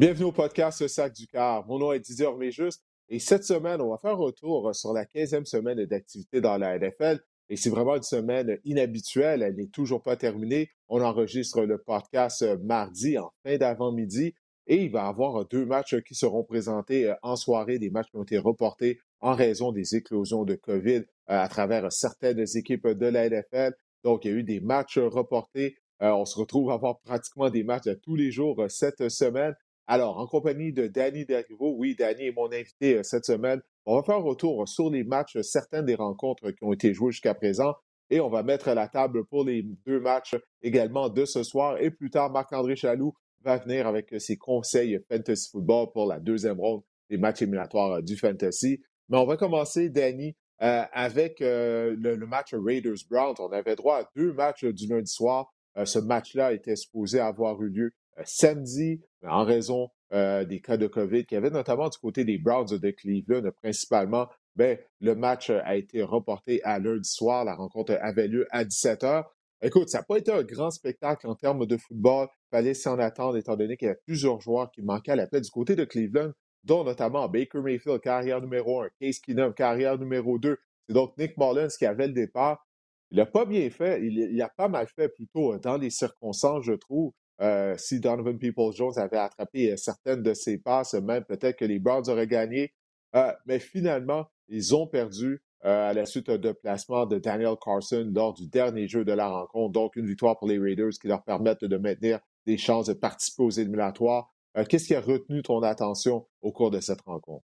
Bienvenue au podcast Sac du Car. Mon nom est Didier Orméjuste et cette semaine, on va faire un retour sur la 15e semaine d'activité dans la NFL. Et c'est vraiment une semaine inhabituelle. Elle n'est toujours pas terminée. On enregistre le podcast mardi en fin d'avant-midi et il va y avoir deux matchs qui seront présentés en soirée, des matchs qui ont été reportés en raison des éclosions de COVID à travers certaines équipes de la NFL. Donc, il y a eu des matchs reportés. on se retrouve à avoir pratiquement des matchs tous les jours cette semaine. Alors, en compagnie de Danny Derivo, oui, Danny est mon invité euh, cette semaine. On va faire un retour sur les matchs, euh, certaines des rencontres qui ont été jouées jusqu'à présent. Et on va mettre la table pour les deux matchs également de ce soir. Et plus tard, Marc-André Chaloux va venir avec euh, ses conseils fantasy football pour la deuxième ronde des matchs éliminatoires du fantasy. Mais on va commencer, Danny, avec le, match Raiders-Browns. On avait droit à deux matchs du lundi soir. ce match-là était supposé avoir eu lieu samedi en raison euh, des cas de COVID qu'il y avait notamment du côté des Browns de Cleveland principalement. Ben, le match a été reporté à lundi soir. La rencontre avait lieu à 17 h. Écoute, ça n'a pas été un grand spectacle en termes de football. Il fallait s'en attendre étant donné qu'il y avait plusieurs joueurs qui manquaient à la paix du côté de Cleveland, dont notamment Baker Mayfield, carrière numéro 1, Case Keenum, carrière numéro 2. C'est donc Nick Mullins qui avait le départ. Il n'a pas bien fait, il, il, a pas mal fait plutôt dans les circonstances, je trouve. Euh, si Donovan Peoples-Jones avait attrapé euh, certaines de ses passes, même peut-être que les Browns auraient gagné. Euh, mais finalement, ils ont perdu à la suite de placement de Daniel Carson lors du dernier jeu de la rencontre. Donc, une victoire pour les Raiders qui leur permettent de maintenir des chances de participer aux éliminatoires. Qu'est-ce qui a retenu ton attention au cours de cette rencontre?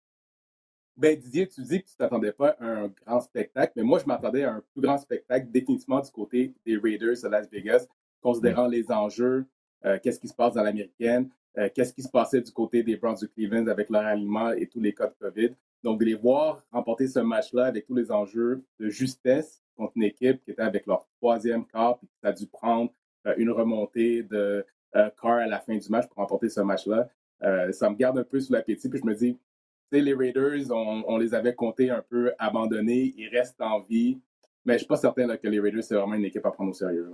Ben, Didier, tu dis que tu ne t'attendais pas à un grand spectacle, mais moi, je m'attendais à un plus grand spectacle, définitivement du côté des Raiders de Las Vegas, considérant les enjeux, qu'est-ce qui se passe dans l'américaine, euh, qu'est-ce qui se passait du côté des Browns de Cleveland avec leur aliment et tous les cas de COVID? Donc, de les voir remporter ce match-là avec tous les enjeux de justesse contre une équipe qui était avec leur troisième quart et qui a dû prendre euh, une remontée de Carr à la fin du match pour remporter ce match-là, ça me garde un peu sous l'appétit. Puis je me dis, tu les Raiders, on, les avait comptés un peu abandonnés, ils restent en vie, mais je ne suis pas certain que les Raiders, c'est vraiment une équipe à prendre au sérieux.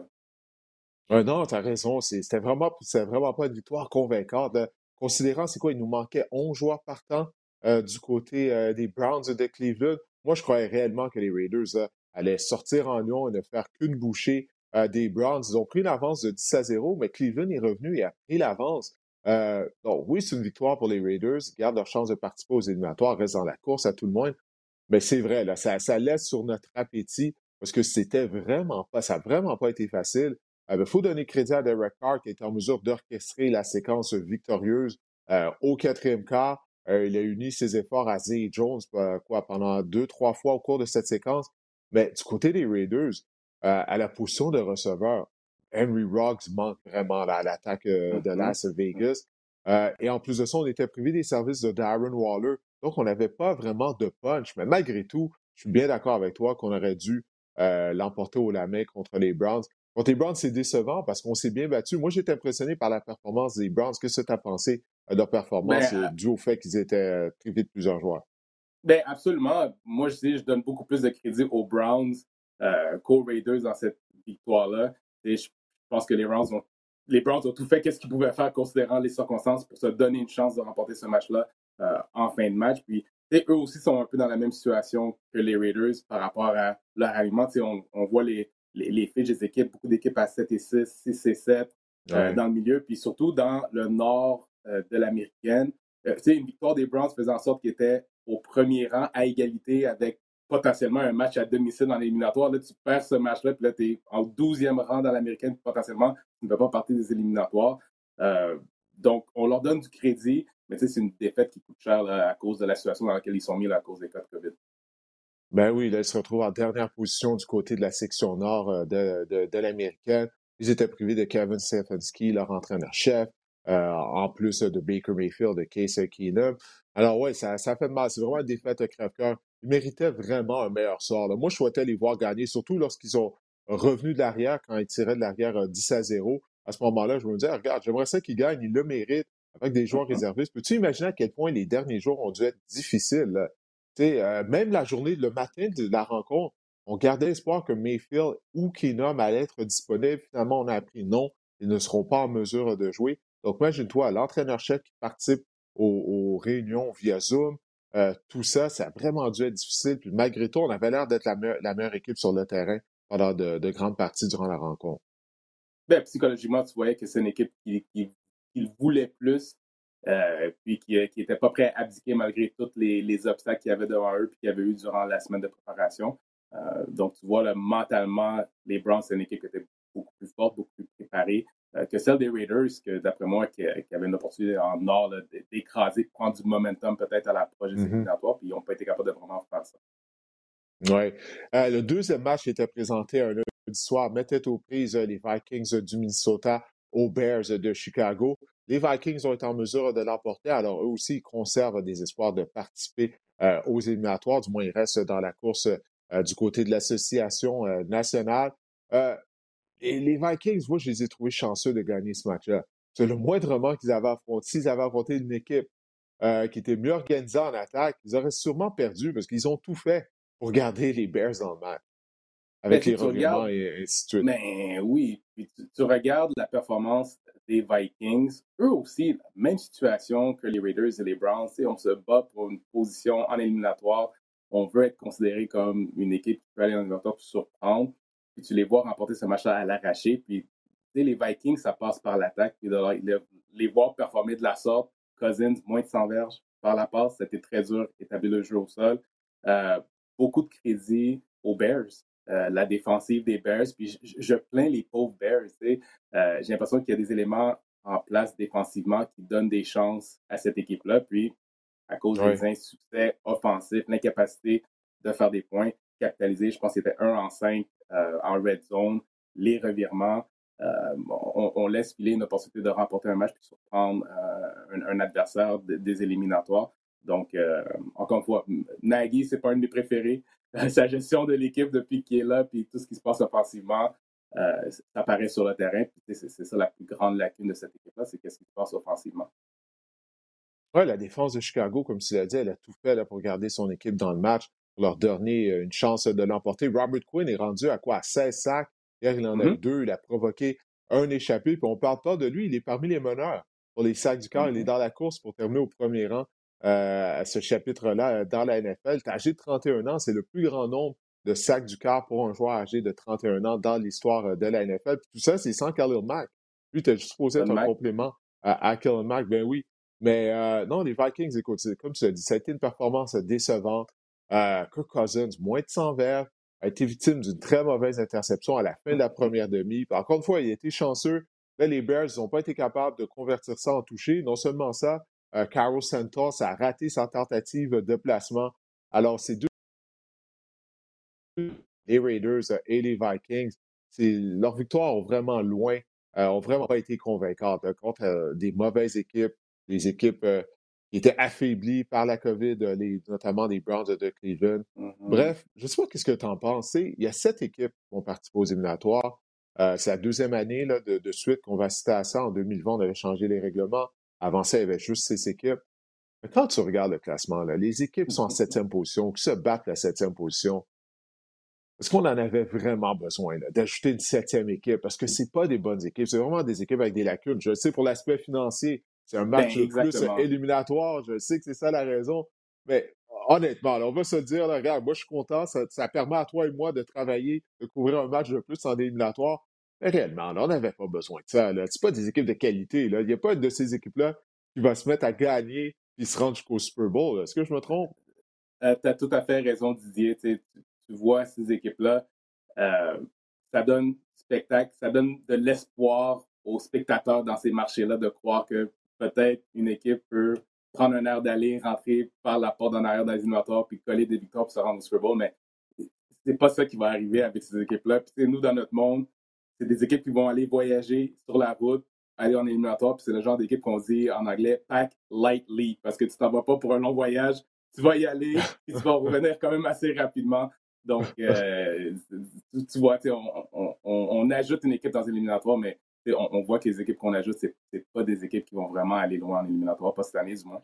Euh, non, tu as raison. C'était vraiment, vraiment pas une victoire convaincante. considérant, c'est quoi, il nous manquait 11 joueurs partants euh, du côté euh, des Browns de Cleveland. Moi, je croyais réellement que les Raiders allaient sortir en Lyon et ne faire qu'une bouchée des Browns. Ils ont pris l'avance de 10 à 0, mais Cleveland est revenu et a pris l'avance. donc, oui, c'est une victoire pour les Raiders. Ils gardent leur chance de participer aux éliminatoires, restent dans la course à tout le monde. Mais c'est vrai, là, ça, ça laisse sur notre appétit parce que c'était vraiment pas, ça n'a vraiment pas été facile. Il euh, faut donner crédit à Derek Carr qui est en mesure d'orchestrer la séquence victorieuse euh, au quatrième quart. Euh, il a uni ses efforts à Zay Jones quoi, pendant deux, trois fois au cours de cette séquence. Mais du côté des Raiders, à la position de receveur, Henry Ruggs manque vraiment à l'attaque de mm-hmm. Las Vegas. et en plus de ça, on était privé des services de Darren Waller. Donc, on n'avait pas vraiment de punch. Mais malgré tout, je suis bien d'accord avec toi qu'on aurait dû l'emporter au la main contre les Browns. Contre les Browns, c'est décevant parce qu'on s'est bien battu. Moi, j'étais impressionné par la performance des Browns. Qu'est-ce que tu as pensé de leur performance ben, dû au fait qu'ils étaient euh, privés de plusieurs joueurs? Bien, absolument. Moi, je dis, je donne beaucoup plus de crédit aux Browns euh, qu'aux Raiders dans cette victoire-là. Et je pense que les Browns ont, les Browns ont tout fait qu'est-ce qu'ils pouvaient faire considérant les circonstances pour se donner une chance de remporter ce match-là euh, en fin de match. Puis, eux aussi sont un peu dans la même situation que les Raiders par rapport à leur aliment. On, on voit les, les, les fiches des équipes, beaucoup d'équipes à 7 et 6, 6 et 7 euh, dans le milieu, puis surtout dans le nord euh, de l'américaine. Euh, une victoire des Browns faisait en sorte qu'ils étaient au premier rang à égalité avec potentiellement un match à domicile dans l'éliminatoire. Là, tu perds ce match-là, puis là, tu es en 12e rang dans l'américaine, potentiellement, tu ne fais pas partie des éliminatoires. donc, on leur donne du crédit, mais c'est une défaite qui coûte cher à cause de la situation dans laquelle ils sont mis à cause des cas de COVID. Ben oui, là, ils se retrouvent en dernière position du côté de la section nord euh, de, de, de l'américaine. Ils étaient privés de Kevin Stefanski, leur entraîneur-chef, euh, en plus de Baker Mayfield, de Casey Keenum. Alors ouais, ça, ça fait mal. C'est vraiment une défaite crève-cœur. Ils méritaient vraiment un meilleur sort. Moi, je souhaitais les voir gagner, surtout lorsqu'ils ont revenu de l'arrière, quand ils tiraient de l'arrière 10 euh, à 0. À ce moment-là, je me disais, regarde, j'aimerais ça qu'ils gagnent, ils le méritent avec des joueurs mm-hmm. réservistes. Peux-tu imaginer à quel point les derniers jours ont dû être difficiles? Là? Euh, même la journée, le matin de la rencontre, on gardait espoir que Mayfield ou Keenum allaient être disponibles. Finalement, on a appris non, ils ne seront pas en mesure de jouer. Donc, imagine-toi, l'entraîneur-chef qui participe aux, réunions via Zoom, euh, tout ça, ça a vraiment dû être difficile. Puis malgré tout, on avait l'air d'être la, meilleure équipe sur le terrain pendant de, grandes parties durant la rencontre. Ben, psychologiquement, tu voyais que c'est une équipe qui, voulait plus, euh, puis qui n'était pas prêt à abdiquer malgré tous les, obstacles qu'il y avait devant eux, puis qu'il y avait eu durant la semaine de préparation. Euh, donc, tu vois, mentalement, les Browns, c'est une équipe qui était beaucoup plus forte, beaucoup plus préparée euh, que celle des Raiders, que d'après moi, qui, qui avait une opportunité en or d'écraser, de prendre du momentum peut-être à la prochaine mm éliminatoire, puis ils n'ont pas été capables de vraiment faire ça. Oui. Euh, le deuxième match était présenté un lundi soir, mettait aux prises les Vikings du Minnesota aux Bears de Chicago. Les Vikings ont été en mesure de l'emporter, alors eux aussi, ils conservent des espoirs de participer aux éliminatoires, du moins ils restent dans la course du côté de l'association nationale. Et les Vikings, moi, je les ai trouvés chanceux de gagner ce match-là. C'est le moindrement qu'ils avaient affronté. S'ils avaient affronté une équipe euh, qui était mieux organisée en attaque, ils auraient sûrement perdu parce qu'ils ont tout fait pour garder les Bears dans le match. Avec les revirements et ainsi de suite. Mais oui, puis tu, regardes la performance des Vikings, eux aussi, même situation que les Raiders et les Browns. On se bat pour une position en éliminatoire. On veut être considéré comme une équipe qui peut aller en éliminatoire pour surprendre puis tu les vois remporter ce match-là à l'arraché. Puis les Vikings, ça passe par l'attaque. Puis de les voir performer de la sorte, Cousins, moins de 100 verges par la passe, c'était très dur d'établir le jeu au sol. Euh, beaucoup de crédit aux Bears. Euh, la défensive des Bears. Puis je, plains les pauvres Bears. Euh, j'ai l'impression qu'il y a des éléments en place défensivement qui donnent des chances à cette équipe-là. Puis, à cause des insuccès offensifs, l'incapacité de faire des points, capitaliser, je pense que c'était 1 en 5 euh, en red zone, les revirements. Euh, on, laisse filer une opportunité de remporter un match puis surprendre euh, un, adversaire des éliminatoires. Donc, encore une fois, Nagy, c'est pas un de mes préférés. Sa gestion de l'équipe depuis qu'il est là, puis tout ce qui se passe offensivement, ça apparaît sur le terrain. C'est ça la plus grande lacune de cette équipe-là, c'est qu'est-ce qui se passe offensivement. Oui, la défense de Chicago, comme tu l'as dit, elle a tout fait là, pour garder son équipe dans le match leur donner euh, une chance de l'emporter. Robert Quinn est rendu à quoi? À 16 sacs. Hier, il en a mm-hmm. deux. Il a provoqué un échappé. Puis on ne parle pas de lui. Il est parmi les meneurs pour les sacs du corps. Il est mm-hmm. dans la course pour terminer au premier rang euh, à ce chapitre-là euh, dans la NFL. Âgé de 31 ans. C'est le plus grand nombre de sacs du corps pour un joueur âgé de 31 ans dans l'histoire de la NFL. tout ça, c'est sans Khalil Mack. Lui, tu as juste posé un complément à, à Khalil Mack. Ben oui. Mais non, les Vikings, écoute, comme tu as dit, ça a été une performance décevante. Euh, Kirk Cousins, moins de 100 verres, a été victime d'une très mauvaise interception à la fin de la première demi. encore une fois, il a été chanceux. Là, les Bears n'ont pas été capables de convertir ça en toucher. Non seulement ça, euh, Carlos Santos a raté sa tentative de placement. Alors, ces deux, les Raiders et les Vikings, leurs victoires ont vraiment loin, euh, ont vraiment pas été convaincantes hein, contre euh, des mauvaises équipes, des équipes il était affaibli par la COVID, euh, notamment les Browns de Cleveland. Mm-hmm. Bref, je ne sais pas qu'est-ce que tu en penses. Il y a sept équipes qui vont participer aux éliminatoires. Euh, c'est la deuxième année là, de, suite qu'on va citer à ça. En 2020, on avait changé les règlements. Avant ça, il y avait juste six équipes. Mais quand tu regardes le classement, là, les équipes sont en septième position, qui se battent la septième position. Est-ce qu'on en avait vraiment besoin d'ajouter une septième équipe? Parce que ce pas des bonnes équipes, c'est vraiment des équipes avec des lacunes. Je sais pour l'aspect financier, c'est un match ben, plus éliminatoire. Je sais que c'est ça la raison. Mais honnêtement, on va se dire, regarde, moi je suis content, ça, permet à toi et moi de travailler, de couvrir un match de plus en éliminatoire. Réellement, on n'avait pas besoin de ça. Ce pas des équipes de qualité. Il n'y a pas de ces équipes-là qui va se mettre à gagner et se rendre jusqu'au Super Bowl. Est-ce que je me trompe? Tu as tout à fait raison, Didier. Tu, vois ces équipes-là, euh, ça donne spectacle, ça donne de l'espoir aux spectateurs dans ces marchés-là de croire que peut-être une équipe peut prendre un air d'aller, rentrer par la porte en arrière dans puis coller des victoires pour se rendre au Super Bowl, mais c'est pas ça qui va arriver avec ces équipes-là. Puis nous, dans notre monde, c'est des équipes qui vont aller voyager sur la route, aller en éliminatoire, puis c'est le genre d'équipe qu'on dit en anglais pack lightly, parce que tu t'en vas pas pour un long voyage, tu vas y aller, puis tu vas revenir quand même assez rapidement. Donc, euh, tu, vois, on, on, ajoute une équipe dans l'éliminatoire, mais on, voit que les équipes qu'on ajoute, c'est, c'est pas des équipes qui vont vraiment aller loin en éliminatoire, pas cette année du moins.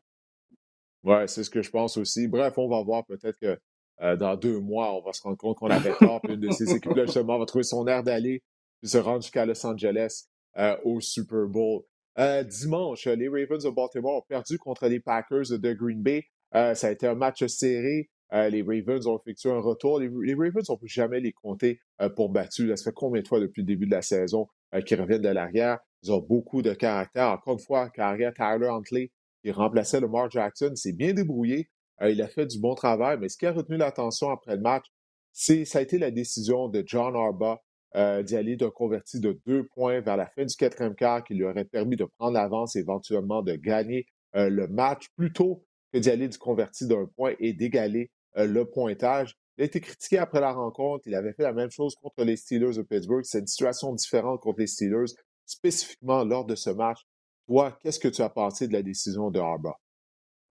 Oui, c'est ce que je pense aussi. Bref, on va voir peut-être que euh, dans deux mois, on va se rendre compte qu'on avait tort. Puis une de ces équipes-là, justement, va trouver son air d'aller se rendre jusqu'à Los Angeles euh, au Super Bowl. Euh, dimanche, les Ravens de Baltimore ont perdu contre les Packers de Green Bay. Euh, ça a été un match serré. Euh, les Ravens ont effectué un retour. Les, Ravens, on ne peut jamais les compter pour battus. Ça fait combien de fois depuis le début de la saison qu'ils reviennent de l'arrière? Ils ont beaucoup de caractère. Encore une fois, carrière Tyler Huntley, qui remplaçait Lamar Jackson, s'est bien débrouillé. il a fait du bon travail, mais ce qui a retenu l'attention après le match, c'est ça a été la décision de John Arba euh, aller d'un converti de deux points vers la fin du quatrième quart qui lui aurait permis de prendre l'avance et éventuellement de gagner euh, le match plutôt que aller du converti d'un point et d'égaler euh, le pointage. Il a été critiqué après la rencontre. Il avait fait la même chose contre les Steelers de Pittsburgh. C'est une situation différente contre les Steelers, spécifiquement lors de ce match. Toi, qu'est-ce que tu as pensé de la décision de Harbaugh?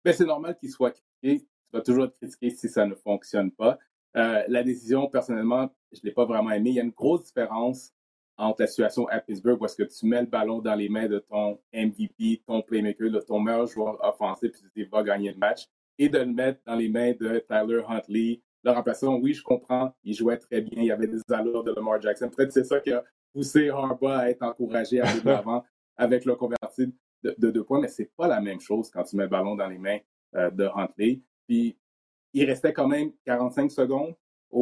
Ben, c'est normal qu'il soit critiqué. Tu vas toujours être critiqué si ça ne fonctionne pas. Euh, la décision, personnellement, je ne l'ai pas vraiment aimée. Il y a une grosse différence entre la situation à Pittsburgh où est-ce que tu mets le ballon dans les mains de ton MVP, ton playmaker, de ton meilleur joueur offensif, puis tu vas gagner le match, et de le mettre dans les mains de Tyler Huntley. Le remplaçant, oui, je comprends, il jouait très bien, il y avait des allures de Lamar Jackson. Peut-être c'est ça qui a poussé Harbaugh à être encouragé à aller de l'avant avec le converti de, deux points, mais c'est pas la même chose quand tu mets le ballon dans les mains euh, de Huntley. Puis il restait quand même 45 secondes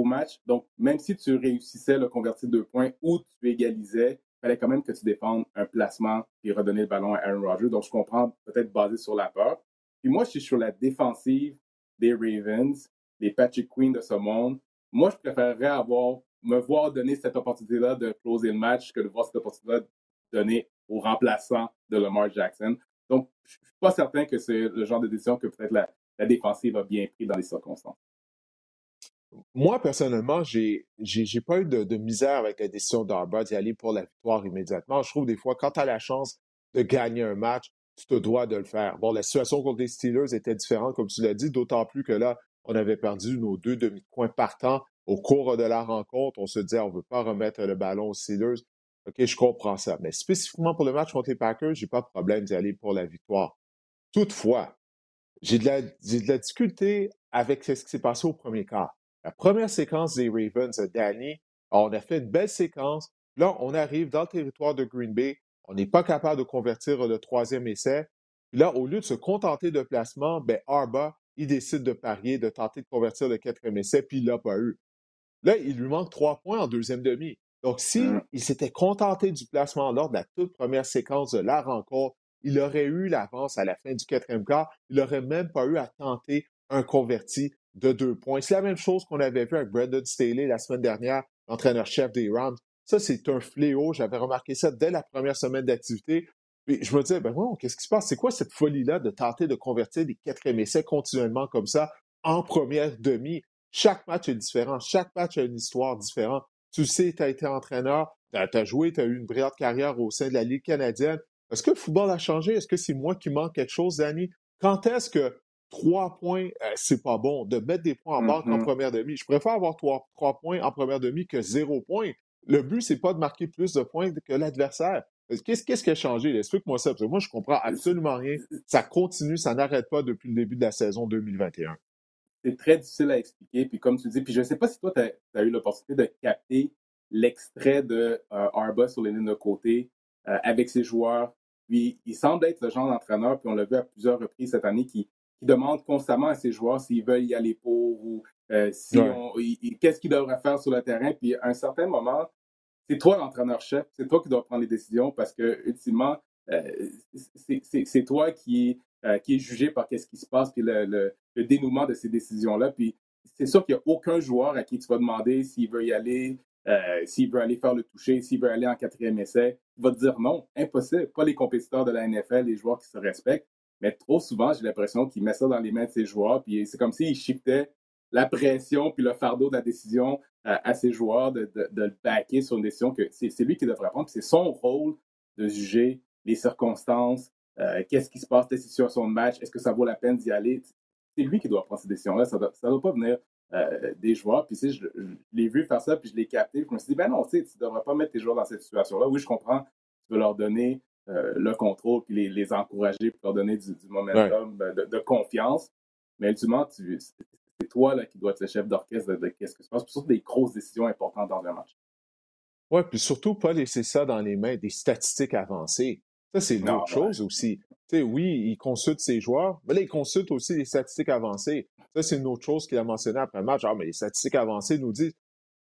match. Donc, même si tu réussissais le convertir deux points ou tu égalisais, il fallait quand même que tu défendes un placement et redonner le ballon à Aaron Rodgers. Donc, je comprends peut-être basé sur la peur. Puis moi, je suis sur la défensive des Ravens, des Patrick Queen de ce monde. Moi, je préférerais avoir, me voir donner cette opportunité-là de closer le match que de voir cette opportunité-là donnée au remplaçant de Lamar Jackson. Donc, je ne suis pas certain que c'est le genre de décision que peut-être la défensive a bien pris dans les circonstances. Moi, personnellement, j'ai n'ai pas eu de, misère avec la décision d'Arba d'y aller pour la victoire immédiatement. Je trouve des fois, quand tu as la chance de gagner un match, tu te dois de le faire. Bon, la situation contre les Steelers était différente, comme tu l'as dit, d'autant plus que là, on avait perdu nos deux demi-coins partants au cours de la rencontre. On se disait, on ne veut pas remettre le ballon aux Steelers. OK, je comprends ça. Mais spécifiquement pour le match contre les Packers, j'ai pas de problème d'y aller pour la victoire. Toutefois, j'ai de, de la difficulté avec ce qui s'est passé au premier quart. La première séquence des Ravens, euh, Danny, on a fait une belle séquence. Là, on arrive dans le territoire de Green Bay. On n'est pas capable de convertir le troisième essai. là, au lieu de se contenter de placement, ben, Arba, il décide de parier, de tenter de convertir le quatrième essai, puis il l'a pas eu. Là, il lui manque trois points en deuxième demi. Donc, s'il il s'était contenté du placement lors de la toute première séquence de la rencontre, il aurait eu l'avance à la fin du quatrième quart. Il n'aurait même pas eu à tenter un converti de deux points. C'est la même chose qu'on avait vu avec Brandon Staley la semaine dernière, l'entraîneur-chef des Rams. Ça, c'est un fléau. J'avais remarqué ça dès la première semaine d'activité. Puis je me disais, ben bon, qu'est-ce qui se passe? C'est quoi cette folie-là de tenter de convertir des quatrièmes essais continuellement comme ça en première demi? Chaque match est différent. Chaque match a une histoire différente. Tu sais, tu as été entraîneur, tu as, joué, tu as eu une brillante carrière au sein de la Ligue canadienne. Est-ce que le football a changé? Est-ce que c'est moi qui manque quelque chose, Danny? Quand est-ce que trois points, euh, c'est pas bon? De mettre des points en banque en mm-hmm. première demi. Je préfère avoir trois, points en première demi que zéro point. Le but, c'est pas de marquer plus de points que l'adversaire. Qu'est-ce, qui a changé? Explique-moi ça. Parce que moi, je comprends absolument rien. Ça continue, ça n'arrête pas depuis le début de la saison 2021. C'est très difficile à expliquer. Puis comme tu dis, puis je ne sais pas si toi, tu as, eu l'opportunité de capter l'extrait de euh, Arba sur les lignes de côté euh, avec ses joueurs puis il semble être le genre d'entraîneur, puis on l'a vu à plusieurs reprises cette année, qui, demande constamment à ses joueurs s'ils veulent y aller pour ou euh, si qu'est-ce qu'ils devraient faire sur le terrain. Puis à un certain moment, c'est toi l'entraîneur-chef, c'est toi qui dois prendre les décisions parce que ultimement, euh, c'est toi qui euh, qui est jugé par qu'est-ce qui se passe, puis le, dénouement de ces décisions-là. Puis c'est sûr qu'il n'y a aucun joueur à qui tu vas demander s'il veut y aller, euh, s'il veut aller faire le toucher, s'il veut aller en quatrième essai, il va te dire non, impossible. Pas les compétiteurs de la NFL, les joueurs qui se respectent. Mais trop souvent, j'ai l'impression qu'il met ça dans les mains de ses joueurs, puis c'est comme s'il shiftait la pression puis le fardeau de la décision euh, à ses joueurs de, le backer sur une décision que c'est lui qui devrait prendre. C'est son rôle de juger les circonstances, euh, qu'est-ce qui se passe, les situations de match, est-ce que ça vaut la peine d'y aller? C'est lui qui doit prendre ces décisions-là. Ça ne doit, pas venir euh, des joueurs. Puis, je, l'ai vu faire ça, puis je l'ai capté. je me suis dit, ben non, tu ne devrais pas mettre tes joueurs dans cette situation-là. Oui, je comprends. Tu veux leur donner euh, le contrôle, puis les, encourager, pour leur donner du, momentum, ben, de, confiance. Mais ultimement, c'est toi là, qui dois être le chef d'orchestre de, qu'est-ce que se passe. Puis surtout des grosses décisions importantes dans un match. Oui, puis surtout pas laisser ça dans les mains des statistiques avancées. Ça, c'est une autre chose aussi. oui, il consulte ses joueurs, mais là, il consulte aussi les statistiques avancées. Ça, c'est une autre chose qu'il a mentionné après le match. Ah, mais les statistiques avancées nous disent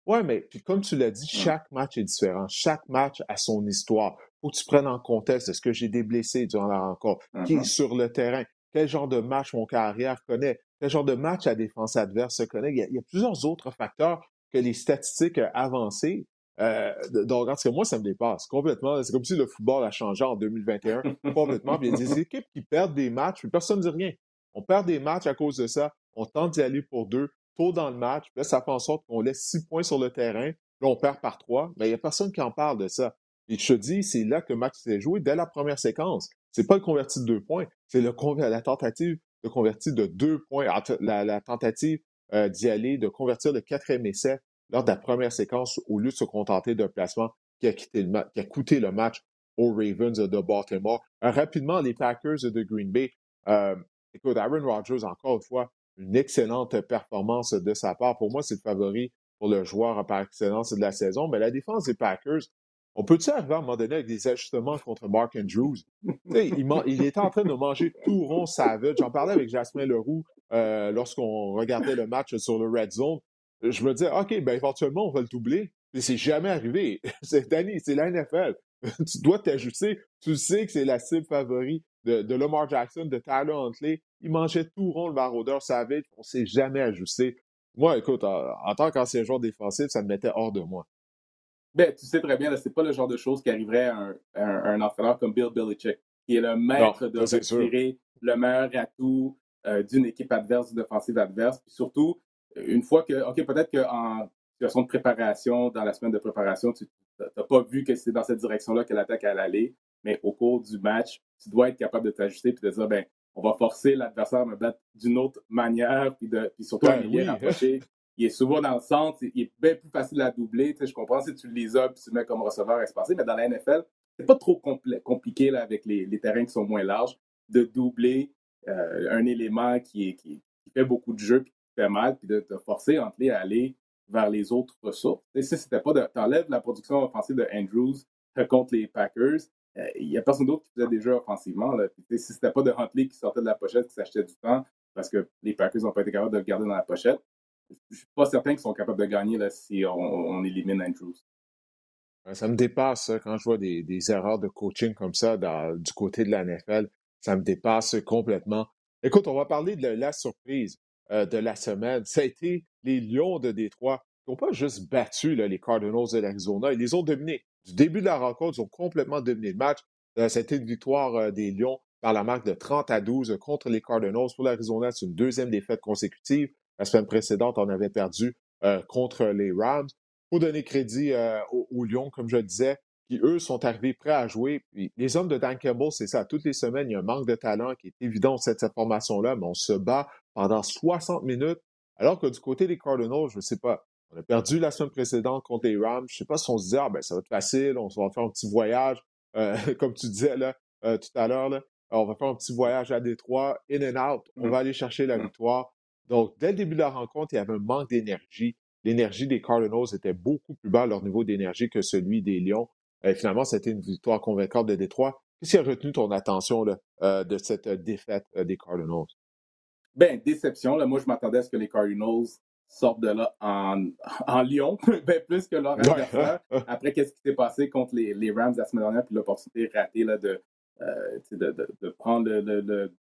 Ouais, mais puis comme tu l'as dit, chaque match est différent. Chaque match a son histoire. Faut que tu prennes en contexte est-ce que j'ai des blessés durant la rencontre, qui est sur le terrain, quel genre de match mon carrière connaît, quel genre de match la défense adverse connaît? Il y, a, plusieurs autres facteurs que les statistiques avancées. Euh, donc, en tout moi, ça me dépasse complètement. C'est comme si le football a changé en 2021 complètement. il y a des équipes qui perdent des matchs, mais personne ne dit rien. On perd des matchs à cause de ça. On tente d'y aller pour deux tôt dans le match. Là, ça fait en sorte qu'on laisse six points sur le terrain. Là, on perd par trois. Mais il n'y a personne qui en parle de ça. Et je te dis, c'est là que le match s'est joué dès la première séquence. C'est pas le converti de deux points, c'est la tentative de convertir de deux points, la, tentative euh, d'y aller, de convertir le quatrième essai lors de la première séquence au lieu de se contenter d'un placement qui a, coûté le match aux Ravens de Baltimore. Euh, rapidement, les Packers de Green Bay. Euh, écoute, Aaron Rodgers, encore une fois, une excellente performance de sa part. Pour moi, c'est le favori pour le joueur par excellence de la saison. Mais la défense des Packers, on peut-tu arriver à un moment donné avec des ajustements contre Mark Andrews? il, il était en train de manger tout rond savage. J'en parlais avec Jasmin Leroux euh, lorsqu'on regardait le match sur le Red Zone. Je me disais, OK, ben éventuellement, on va le doubler. Mais c'est jamais arrivé. C'est Danny, c'est la NFL. tu dois t'ajuster. Tu sais que c'est la cible favorite de, Lamar Jackson, de Tyler Huntley. Il mangeait tout rond le maraudeur savage. On s'est jamais ajusté. Moi, écoute, en tant qu'ancien joueur défensif, ça me mettait hors de moi. Ben, tu sais très bien, c'est pas le genre de choses qui arriverait à un, un, entraîneur comme Bill Belichick, qui est le maître de retirer le meilleur atout euh, d'une équipe adverse, d'une offensive adverse. Puis surtout, une fois que, OK, peut-être qu'en situation de préparation, dans la semaine de préparation, tu n'as pas vu que c'est dans cette direction-là que l'attaque allait aller, mais au cours du match, tu dois être capable de t'ajuster et de dire, ben, on va forcer l'adversaire à me battre d'une autre manière, puis, de, puis surtout ben, oui. rapprocher il est souvent dans le centre, il est bien plus facile à doubler. je comprends si tu le lises puis tu le mets comme receveur espacé, mais dans la NFL, c'est pas trop compliqué avec les, terrains qui sont moins larges de doubler euh, un élément qui, fait beaucoup de jeux puis qui fait mal, puis de te forcer entre les à aller vers les autres ressources. si c'était pas de. T'enlèves la production offensive de Andrews euh, contre les Packers, euh, il n'y a personne d'autre qui faisait des jeux offensivement. Là. Puis, si c'était pas de Huntley qui sortait de la pochette, qui s'achetait du temps, parce que les Packers n'ont pas été capables de le garder dans la pochette, je suis pas certain qu'ils sont capables de gagner là, si on, élimine Andrews. Ça me dépasse quand je vois des, erreurs de coaching comme ça du côté de la NFL. Ça me dépasse complètement. Écoute, on va parler de la, surprise euh, de la semaine. Ça a été les Lions de Détroit qui n'ont pas juste battu les Cardinals de l'Arizona, ils les ont dominés. Du début de la rencontre, ils ont complètement dominé le match. Euh, été une victoire euh, des Lions par la marque de 30 à 12 contre les Cardinals. Pour l'Arizona, c'est une deuxième défaite consécutive. La semaine précédente, on avait perdu euh, contre les Rams. Faut donner crédit euh, aux, Lions, comme je le disais, qui, eux, sont arrivés prêts à jouer. les hommes de Dan Campbell, c'est ça. Toutes les semaines, il y a un manque de talent qui est évident cette, cette formation-là, mais on se bat pendant 60 minutes. Alors que du côté des Cardinals, je ne sais pas, on a perdu la semaine précédente contre les Rams. Je ne sais pas si on se dit, ah, ben, ça va être facile, on va faire un petit voyage, euh, comme tu disais là, tout à l'heure. On va faire un petit voyage à Détroit, in and out. On mmh. va aller chercher la mmh. victoire. Donc, dès le début de la rencontre, il y avait un manque d'énergie. L'énergie des Cardinals était beaucoup plus bas à leur niveau d'énergie que celui des Lions. Et finalement, c'était une victoire convaincante de Détroit. Qu'est-ce qui a retenu ton attention euh, de cette euh, défaite euh, des Cardinals? Ben, déception. Moi, je m'attendais à ce que les Cardinals sortent de là en, en Lyon, ben, plus que leur adversaire. Après, qu'est-ce qui s'est passé contre les, Rams la semaine dernière, puis l'opportunité ratée là, de, de, prendre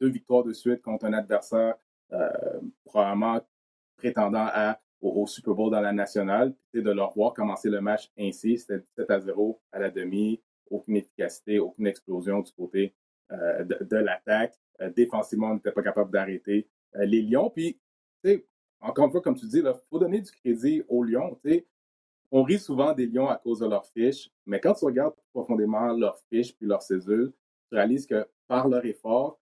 deux victoires de suite contre un adversaire euh, probablement prétendant à, au, Super Bowl dans la nationale, de leur voir commencer le match ainsi. C'était 7 à 0 à la demi, aucune efficacité, aucune explosion du côté euh, de, l'attaque. Euh, défensivement, on n'était pas capable d'arrêter les Lions. Puis, encore une fois, comme tu dis, il faut donner du crédit aux Lions. On rit souvent des Lions à cause de leurs fiches, mais quand tu regardes profondément leurs fiches puis leurs cédules, tu réalises que par leur effort,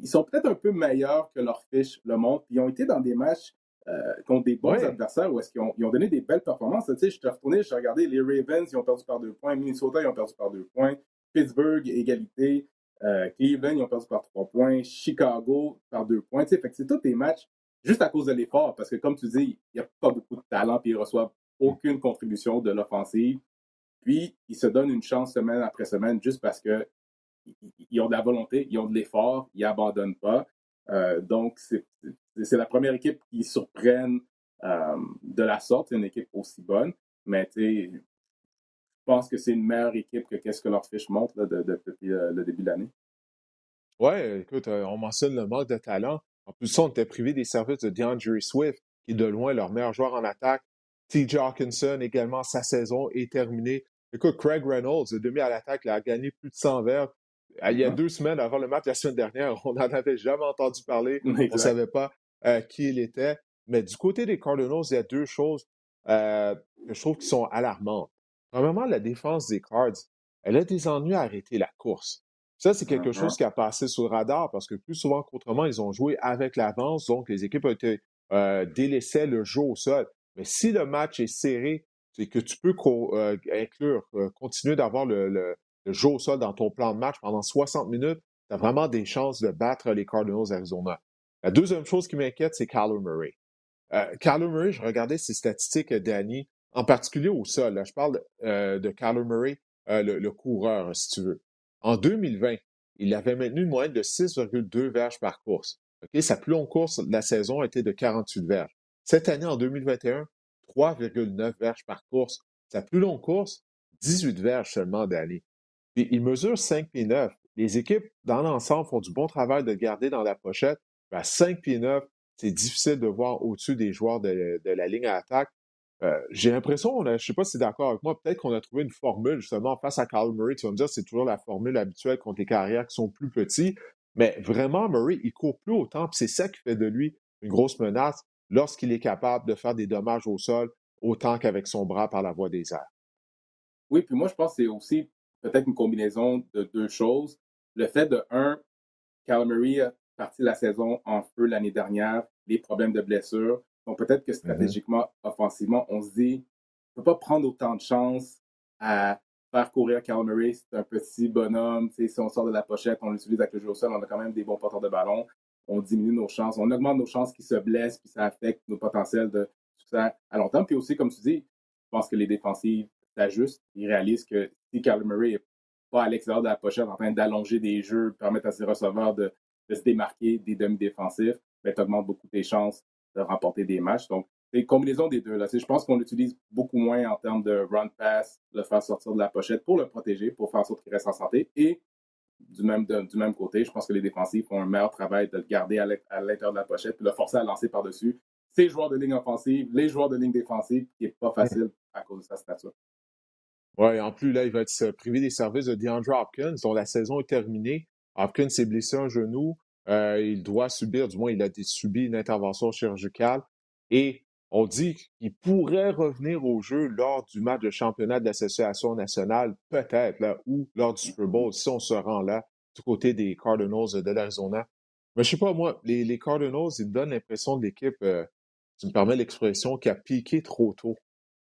ils sont peut-être un peu meilleurs que leur fiche le montre. Ils ont été dans des matchs euh, contre des bons adversaires où est-ce qu'ils ont, ils ont, donné des belles performances. Tu sais, je suis retourné, j'ai regardé les Ravens, ils ont perdu par deux points. Minnesota, ils ont perdu par deux points. Pittsburgh, égalité. Euh, Cleveland, ils ont perdu par trois points. Chicago, par deux points. Tu sais, fait que c'est tous des matchs juste à cause de l'effort. Parce que comme tu dis, il n'y a pas beaucoup de talent puis ils reçoivent aucune contribution de l'offensive. Puis, ils se donnent une chance semaine après semaine juste parce que ils ont de la volonté, ils ont de l'effort, ils n'abandonnent pas. donc, c'est la première équipe qui surprenne de la sorte, une équipe aussi bonne. Mais je pense que c'est une meilleure équipe que qu'est-ce que leur fiche montre depuis le début de l'année. Oui, écoute, on mentionne le manque de talent. En plus, on était privé des services de DeAndre Swift, qui est de loin leur meilleur joueur en attaque. T.J. Hawkinson, également, sa saison est terminée. Écoute, Craig Reynolds, demi à l'attaque, a gagné plus de 100 verres. Ah, il y a deux semaines avant le match la semaine dernière, on n'en avait jamais entendu parler. On ne savait pas euh, qui il était. Mais du côté des Cardinals, il y a deux choses euh, que je trouve qui sont alarmantes. Premièrement, la défense des Cards, elle a des ennuis à arrêter la course. Ça, c'est quelque chose qui a passé sous le radar parce que plus souvent qu'autrement, ils ont joué avec l'avance, donc les équipes ont été euh, délaissées le jeu au sol. Mais si le match est serré, c'est que tu peux euh, inclure, euh, continuer d'avoir le, jeu au sol dans ton plan de match pendant 60 minutes, tu as vraiment des chances de battre les Cardinals Arizona. La deuxième chose qui m'inquiète, c'est Kyler Murray. Euh, Murray, je regardais ses statistiques, Danny, en particulier au sol. je parle de Kyler Murray, le, coureur, si tu veux. En 2020, il avait maintenu une moyenne de 6,2 verges par course. Sa plus longue course de la saison était de 48 verges. Cette année, en 2021, 3,9 verges par course. Sa plus longue course, 18 verges seulement d'année. Il mesure 5 pieds 9. Les équipes, dans l'ensemble, font du bon travail de garder dans la pochette. à 5 pieds 9, c'est difficile de voir au-dessus des joueurs de, la ligne à attaque. Euh, j'ai l'impression, je ne sais pas si c'est d'accord avec moi, peut-être qu'on a trouvé une formule justement face à Kyle Murray. Tu vas me dire, c'est toujours la formule habituelle contre les carrières qui sont plus petits. Mais vraiment, Murray, il court plus autant, c'est ça qui fait de lui une grosse menace lorsqu'il est capable de faire des dommages au sol autant qu'avec son bras par la voie des airs. Oui, puis moi, je pense que c'est aussi peut-être une combinaison de deux choses. Le fait de, un, Murray a parti la saison en feu l'année dernière, les problèmes de blessure. Donc, peut-être que mm-hmm. stratégiquement, offensivement, on se dit, on ne peut pas prendre autant de chance à faire courir Murray. C'est un petit bonhomme. Si on sort de la pochette, on l'utilise avec le jeu au sol, on a quand même des bons porteurs de ballon. On diminue nos chances, on augmente nos chances qu'il se blesse, puis ça affecte nos potentiels de succès à long terme. Puis aussi, comme tu dis, je pense que les défensives s'ajustent. Ils réalisent que si Kyle Murray n'est pas à l'extérieur de la pochette en train d'allonger des jeux, permettre à ses receveurs de, se démarquer des demi-défensifs, ben, tu augmentes beaucoup tes chances de remporter des matchs. Donc, c'est une combinaison des deux. Là. Je pense qu'on l'utilise beaucoup moins en termes de run pass, le faire sortir de la pochette pour le protéger, pour faire en sorte qu'il reste en santé. Et du même, du même côté, je pense que les défensifs font un meilleur travail de le garder à l'intérieur de la pochette puis le forcer à lancer par-dessus. Ces joueurs de ligne offensive, les joueurs de ligne défensive, qui n'est pas facile à cause de sa stature. Oui, en plus, là, il va être privé des services de DeAndre Hopkins, dont la saison est terminée. Hopkins s'est blessé un genou. Euh, il doit subir, du moins, il a subi une intervention chirurgicale. Et on dit qu'il pourrait revenir au jeu lors du match de championnat de l'association nationale, peut-être, là, ou lors du Super Bowl, si on se rend là, du côté des Cardinals de l'Arizona. Mais je sais pas, moi, les, Cardinals, ils donnent l'impression de l'équipe, euh, tu me permets l'expression, qui a piqué trop tôt,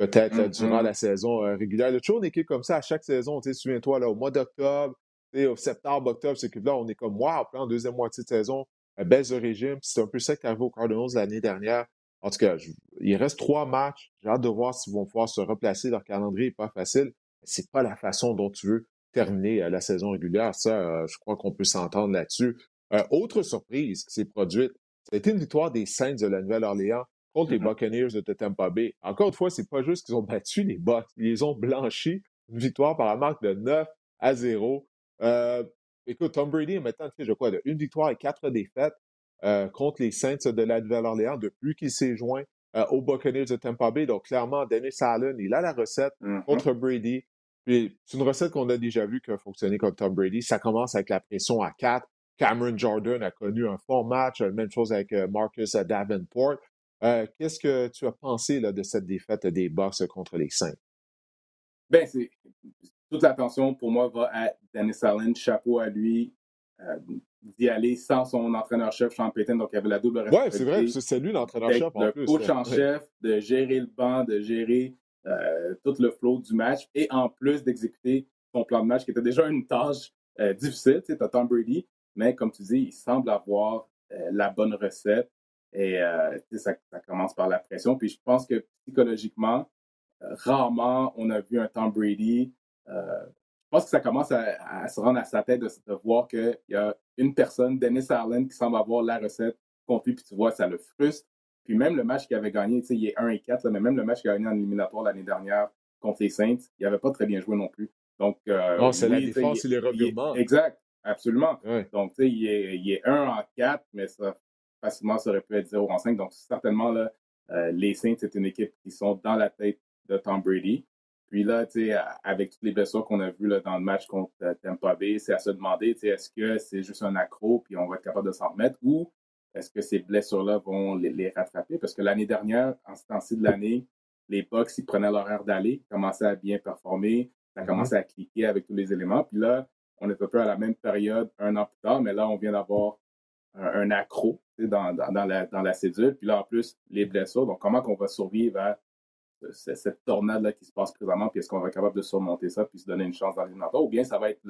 peut-être, durant mm-hmm. la saison euh, régulière. Il y a toujours une équipe comme ça à chaque saison, souviens-toi, là, au mois d'octobre, au septembre, octobre, cette équipe-là, on est comme, wow, en deuxième moitié de saison, baisse de régime. C'est un peu ça qui est arrivé aux Cardinals l'année dernière. En tout cas, il reste trois matchs. J'ai hâte de voir s'ils vont pouvoir se replacer. Leur calendrier n'est pas facile. C'est pas la façon dont tu veux terminer euh, la saison régulière. Ça, euh, je crois qu'on peut s'entendre là-dessus. Euh, autre surprise qui s'est produite, ça a été une victoire des Saints de la Nouvelle-Orléans contre les mm-hmm. Buccaneers de Tampa Bay. Encore une fois, c'est pas juste qu'ils ont battu les Bucks, ils les ont blanchis. Une victoire par la marque de 9 à 0. écoute, Tom Brady est maintenant, je crois, de une victoire et quatre défaites. Euh, contre les Saints de la Nouvelle-Orléans depuis qu'il s'est joint euh, aux Buccaneers de Tampa Bay. Donc, clairement, Dennis Allen, il a la recette mm-hmm. contre Brady. Puis, c'est une recette qu'on a déjà vue qui a fonctionné comme Tom Brady. Ça commence avec la pression à 4. Cameron Jordan a connu un fort match. Même chose avec euh, Marcus Davenport. Qu'est-ce que tu as pensé là, de cette défaite des Bucks contre les Saints? Ben, c'est toute l'attention pour moi va à Dennis Allen. Chapeau à lui d'y aller sans son entraîneur-chef, Sean Payton. Donc, il y avait la double responsabilité. Oui, c'est vrai, c'est lui l'entraîneur-chef en plus. Le coach en chef, de gérer le banc, de gérer euh, tout le flow du match et en plus d'exécuter son plan de match qui était déjà une tâche euh, difficile. Tu sais, Tom Brady, mais comme tu dis, il semble avoir euh, la bonne recette et ça, ça, commence par la pression. Puis je pense que psychologiquement, rarement on a vu un Tom Brady pense que ça commence à, se rendre à sa tête de, voir qu'il y a une personne, Dennis Allen, qui semble avoir la recette contre lui, puis tu vois, ça le frustre. Puis même le match qu'il avait gagné, tu sais, il est 1 et 4, mais même le match qu'il a gagné en éliminatoire l'année dernière contre les Saints, il n'avait pas très bien joué non plus. Donc, euh, non, c'est la défense et les revirements. Exact, absolument. Donc, tu sais, il est, il est 1 en 4, mais ça, facilement, ça aurait pu être 0 en 5. Donc, certainement, là, euh, les Saints, c'est une équipe qui sont dans la tête de Tom Brady. Puis là, avec toutes les blessures qu'on a vues là, dans le match contre euh, Tampa Bay, c'est à se demander, est-ce que c'est juste un accro puis on va être capable de s'en remettre ou est-ce que ces blessures-là vont les, rattraper? Parce que l'année dernière, en ce temps-ci de l'année, les Bucks, ils prenaient l'horaire d'aller, commençaient à bien performer, ça mm-hmm. commençait à cliquer avec tous les éléments. Puis là, on est un peu à la même période un an plus tard, mais là, on vient d'avoir un, accro dans, la, dans cédule. Puis là, en plus, les blessures. Donc, comment qu'on va survivre à cette tornade-là qui se passe présentement, puis est-ce qu'on va être capable de surmonter ça, puis se donner une chance dans l'éliminatoire, ou bien ça va être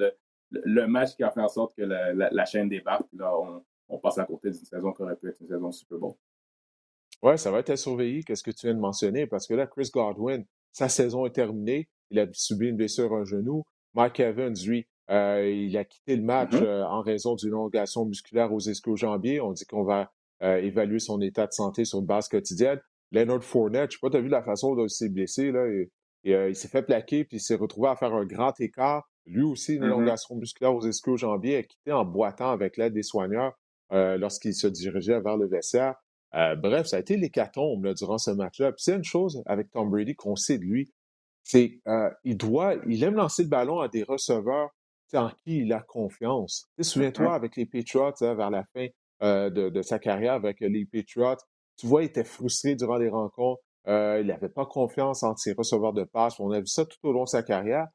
le, match qui va faire en sorte que la, chaîne débarque, puis là, on, on passe à côté d'une saison qui aurait pu être une saison Super Bowl. Oui, ça va être à surveiller, qu'est-ce que tu viens de mentionner, parce que là, Chris Godwin, sa saison est terminée, il a subi une blessure à un genou. Mike Evans, lui, euh, il a quitté le match mm-hmm. euh, en raison d'une elongation musculaire aux ischio-jambiers. On dit qu'on va euh, évaluer son état de santé sur une base quotidienne. Leonard Fournette, je sais pas, tu as vu la façon dont il s'est blessé, là, et, il s'est fait plaquer, puis il s'est retrouvé à faire un grand écart. Lui aussi, une mm-hmm. elongation musculaire aux ischio-jambiers, a quitté en boitant avec l'aide des soigneurs lorsqu'il se dirigeait vers le vestiaire. bref, ça a été l'hécatombe durant ce match-là. Puis c'est une chose avec Tom Brady qu'on sait de lui, c'est il doit, il aime lancer le ballon à des receveurs en qui il a confiance. Souviens-toi, avec les Patriots, hein, vers la fin euh, de, sa carrière avec les Patriots, tu vois, il était frustré durant les rencontres. Euh, il n'avait pas confiance en ses receveurs de passe. On a vu ça tout au long de sa carrière.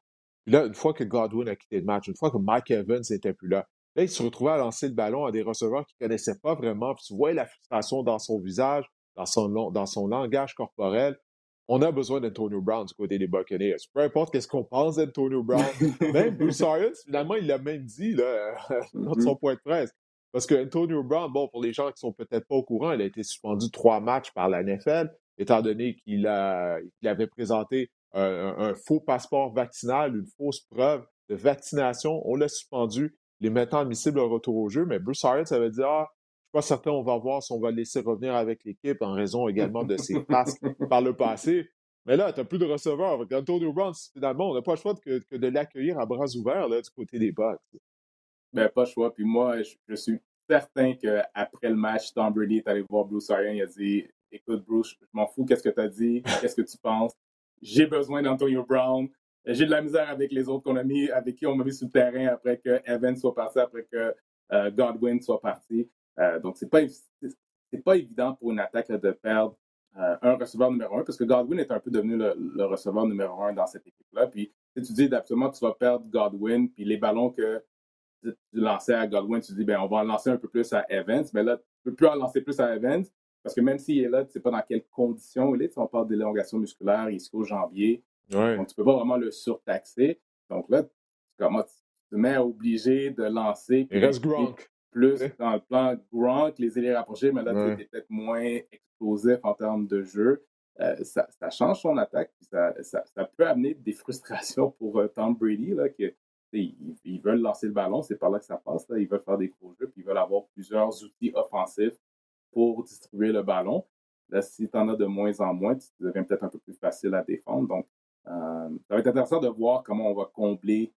Puis là, une fois que Godwin a quitté le match, une fois que Mike Evans n'était plus là, là, il se retrouvait à lancer le ballon à des receveurs qu'il ne connaissait pas vraiment. Puis tu vois la frustration dans son visage, dans son, dans son langage corporel on a besoin d'Antonio Brown du côté des Buccaneers. Peu importe qu'est-ce qu'on pense d'Antonio Brown. même Bruce Arians, finalement, il l'a même dit là, dans son mm-hmm. point de presse. Parce que Antonio Brown, bon, pour les gens qui sont peut-être pas au courant, il a été suspendu trois matchs par la NFL, étant donné qu'il avait présenté un, faux passeport vaccinal, une fausse preuve de vaccination. On l'a suspendu, les mettant admissible au retour au jeu. Mais Bruce Arians avait dit, ah, pas certain, on va voir si on va le laisser revenir avec l'équipe en raison également de ses passes par le passé. Mais là, tu n'as plus de receveur. Avec Antonio Brown, finalement, on n'a pas le choix que, de l'accueillir à bras ouverts là, du côté des Bucks. Ben, pas le choix. Puis moi, je, suis certain qu'après le match, Tom Brady est allé voir Bruce Arians. Il a dit Écoute, Bruce, je m'en fous, qu'est-ce que tu as dit? Qu'est-ce que tu penses? J'ai besoin d'Antonio Brown. J'ai de la misère avec les autres qu'on a mis, avec qui on m'a mis sur le terrain après que Evans soit parti, après que euh, Godwin soit parti. Euh, donc, c'est pas, pas évident pour une attaque de perdre euh, un receveur numéro un, parce que Godwin est un peu devenu le, receveur numéro un dans cette équipe-là. Puis, si tu dis absolument tu vas perdre Godwin, puis les ballons que tu lançais à Godwin, tu dis, ben, on va en lancer un peu plus à Evans. Mais là, tu peux plus en lancer plus à Evans, parce que même s'il est là, tu sais pas dans quelles conditions il est. On parle d'élongation musculaire, ischio-jambier. Ouais. Donc, tu peux pas vraiment le surtaxer. Donc là, comment tu te mets à obliger de lancer. Il reste Gronk plus dans le plan Gronk, les ailiers rapprochés, mais là, tu es peut-être moins explosif en termes de jeu. Euh, ça, ça, change son attaque, ça, ça, ça, peut amener des frustrations pour euh, Tom Brady, là, que, ils, veulent lancer le ballon, c'est par là que ça passe, là, ils veulent faire des gros jeux, puis ils veulent avoir plusieurs outils offensifs pour distribuer le ballon. Là, si tu en as de moins en moins, tu deviens peut-être un peu plus facile à défendre. Donc, euh, ça va être intéressant de voir comment on va combler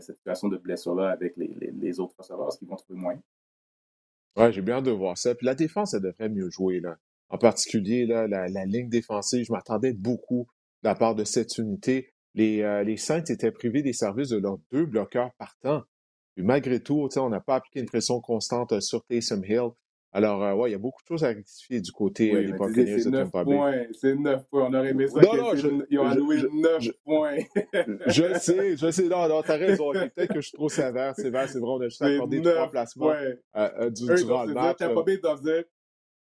cette situation de blessure-là avec les, autres receveurs, ce qu'ils vont trouver moins. Oui, j'ai bien hâte de voir ça. Puis la défense, elle devrait mieux jouer. Là. En particulier, là, la, ligne défensive, je m'attendais beaucoup de la part de cette unité. Les, euh, les Saints étaient privés des services de leurs deux bloqueurs partants. Puis malgré tout, on n'a pas appliqué une pression constante sur Taysom Hill. Alors, euh, ouais, il y a beaucoup de choses à rectifier du côté euh, des Buccaneers de Tampa Bay. C'est 9 points. On aurait aimé ça. Non, non, je, ils ont alloué 9 points. je sais, je sais. Non, non, t'as raison. Peut-être que je suis trop sévère. C'est vrai, c'est vrai. On a juste accordé trois placements euh, du, durant le match. Tampa Bay doivent dire,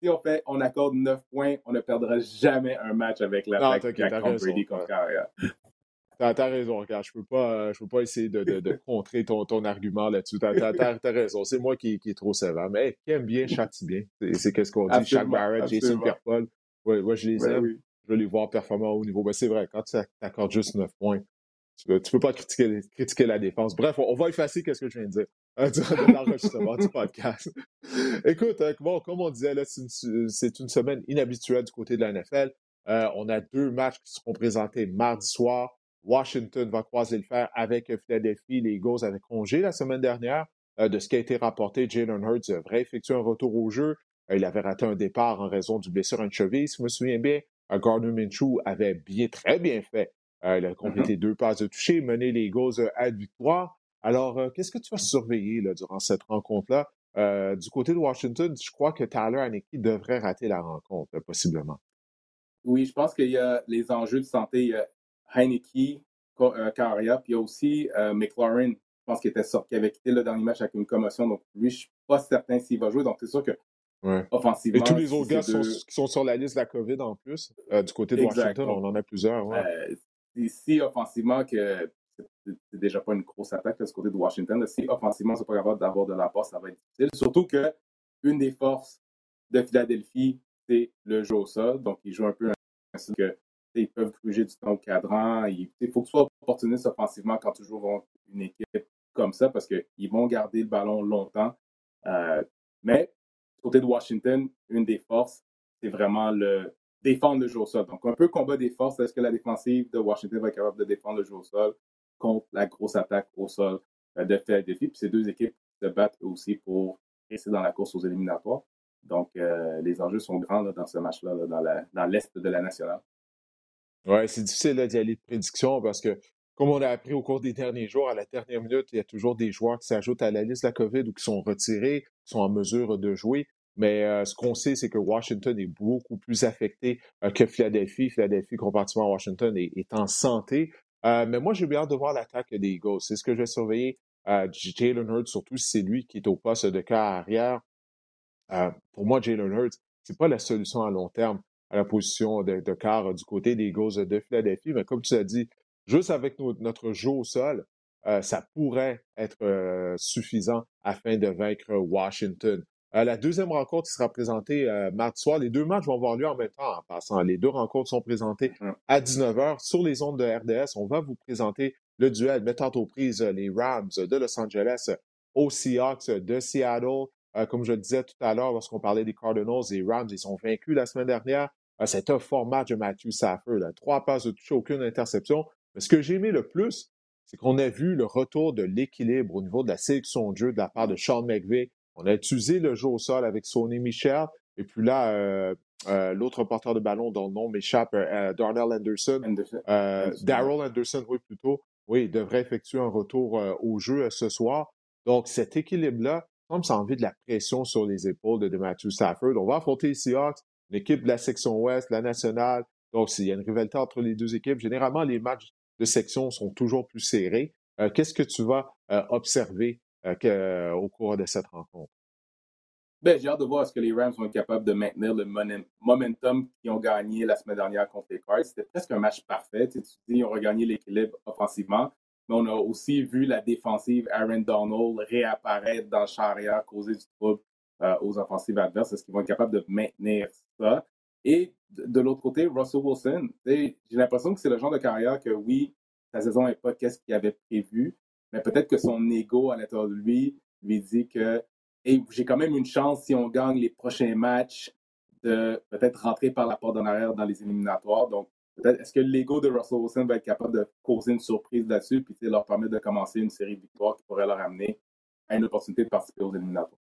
si on fait, on accorde 9 points, on ne perdra jamais un match avec la contre Brady contre. T'as as raison, regarde, je peux pas, je peux pas essayer de, de, de contrer ton, ton argument là-dessus. T'as as, raison, c'est moi qui, qui est trop sévère. Mais qui aime bien, châtie bien. C'est qu'est-ce qu'on dit. Shaq Barrett, Jason Pierre-Paul. Ouais, ouais, je les aime. Je veux les voir performer au haut niveau. Mais c'est vrai, quand tu accordes juste 9 points, Tu ne peux pas critiquer, critiquer, la défense. Bref, on, va effacer ce que je viens de dire euh, durant l'enregistrement du podcast. Écoute, euh, bon, comme on disait, c'est une, semaine inhabituelle du côté de la NFL. Euh, on a deux matchs qui seront présentés mardi soir. Washington va croiser le fer avec Philadelphie. Les Eagles avaient congé la semaine dernière. de ce qui a été rapporté, Jalen Hurts devrait effectuer un retour au jeu. il avait raté un départ en raison du blessure à une cheville, si je me souviens bien. Gardner Minshew avait bien, très bien fait euh, il a complété mm-hmm. deux passes de toucher, mené les Eagles euh, à victoire. Alors, euh, qu'est-ce que tu vas surveiller là, durant cette rencontre-là? du côté de Washington, je crois que Tyler Haneke devrait rater la rencontre, possiblement? Oui, je pense qu'il y a les enjeux de santé. Il Heineke, Caria, puis il y a aussi McLaurin, je pense qu'il était sorti, qui avait quitté le dernier match avec une commotion. Donc, lui, je ne suis pas certain s'il va jouer. Donc, c'est sûr que offensivement. Et tous les autres gars qui sont sur la liste de la COVID en plus, du côté de Washington, on en a plusieurs. Ouais si offensivement que c'est déjà pas une grosse attaque de ce côté de Washington, si offensivement c'est pas capable d'avoir de la passe, ça va être difficile. Surtout que une des forces de Philadelphie, c'est le jeu au sol. Donc, ils jouent un peu ainsi que ils peuvent bouger du temps au cadran. Il, faut que tu sois opportuniste offensivement quand tu joues une équipe comme ça parce qu'ils vont garder le ballon longtemps. Euh, mais, du côté de Washington, une des forces, c'est vraiment le, défendre le jeu au sol. Donc, un peu combat des forces. Est-ce que la défensive de Washington va être capable de défendre le jeu au sol contre la grosse attaque au sol euh, de Philadelphie? Puis ces deux équipes se battent aussi pour rester dans la course aux éliminatoires. Donc, euh, les enjeux sont grands dans ce match-là, dans l'Est de la nationale. Oui, c'est difficile d'y aller de prédiction parce que, comme on a appris au cours des derniers jours, à la dernière minute, il y a toujours des joueurs qui s'ajoutent à la liste de la COVID ou qui sont retirés, qui sont en mesure de jouer. Mais euh, ce qu'on sait, c'est que Washington est beaucoup plus affecté euh, que Philadelphie. Philadelphie, comparativement à Washington, est, en santé. Euh, mais moi, j'ai bien hâte de voir l'attaque des Eagles. C'est ce que je vais surveiller. Jalen Hurts, surtout si c'est lui qui est au poste de carrière. pour moi, Jalen Hurts, c'est pas la solution à long terme à la position de, de quart du côté des Eagles de Philadelphie. Mais comme tu as dit, juste avec notre jeu au sol, ça pourrait être suffisant afin de vaincre Washington. Euh, la deuxième rencontre qui sera présentée euh, mardi soir. Les deux matchs vont avoir lieu en même temps en passant. Les deux rencontres sont présentées à 19h sur les ondes de RDS. On va vous présenter le duel mettant aux prises les Rams de Los Angeles aux Seahawks de Seattle. Euh, comme je le disais tout à l'heure lorsqu'on parlait des Cardinals, les Rams, ils sont vaincus la semaine dernière. C'était un fort match de Matthew Safford. Trois passes de toucher, aucune interception. Mais ce que j'ai aimé le plus, c'est qu'on a vu le retour de l'équilibre au niveau de la sélection de jeu de la part de Sean McVay on a utilisé le jeu au sol avec Sonny Michel. Et puis là, euh, euh, l'autre porteur de ballon dont le nom m'échappe, euh, Darnell Anderson. Daryl Anderson, oui, plutôt. Oui, il devrait effectuer un retour au jeu ce soir. Donc, cet équilibre-là, comme ça envie de la pression sur les épaules de, Matthew Stafford. On va affronter les Seahawks, l'équipe de la section ouest, la nationale. Donc, s'il y a une rivalité entre les deux équipes, généralement, les matchs de section sont toujours plus serrés. Qu'est-ce que tu vas observer euh, euh, au cours de cette rencontre? Ben, j'ai hâte de voir est-ce que les Rams vont être capables de maintenir le momentum qu'ils ont gagné la semaine dernière contre les Cards. C'était presque un match parfait. Tu, dis, ils ont regagné l'équilibre offensivement, mais on a aussi vu la défensive Aaron Donald réapparaître dans le champ arrière, causer du trouble euh, aux offensives adverses. Est-ce qu'ils vont être capables de maintenir ça? Et de, l'autre côté, Russell Wilson, j'ai l'impression que c'est le genre de carrière que oui, sa saison n'est pas qu'est-ce qu'il avait prévu, mais peut-être que son ego à l'intérieur de lui lui dit que j'ai quand même une chance si on gagne les prochains matchs de peut-être rentrer par la porte en arrière dans les éliminatoires. Donc, peut-être est-ce que l'ego de Russell Wilson va être capable de causer une surprise là-dessus puis leur permettre de commencer une série de victoires qui pourrait leur amener à une opportunité de participer aux éliminatoires?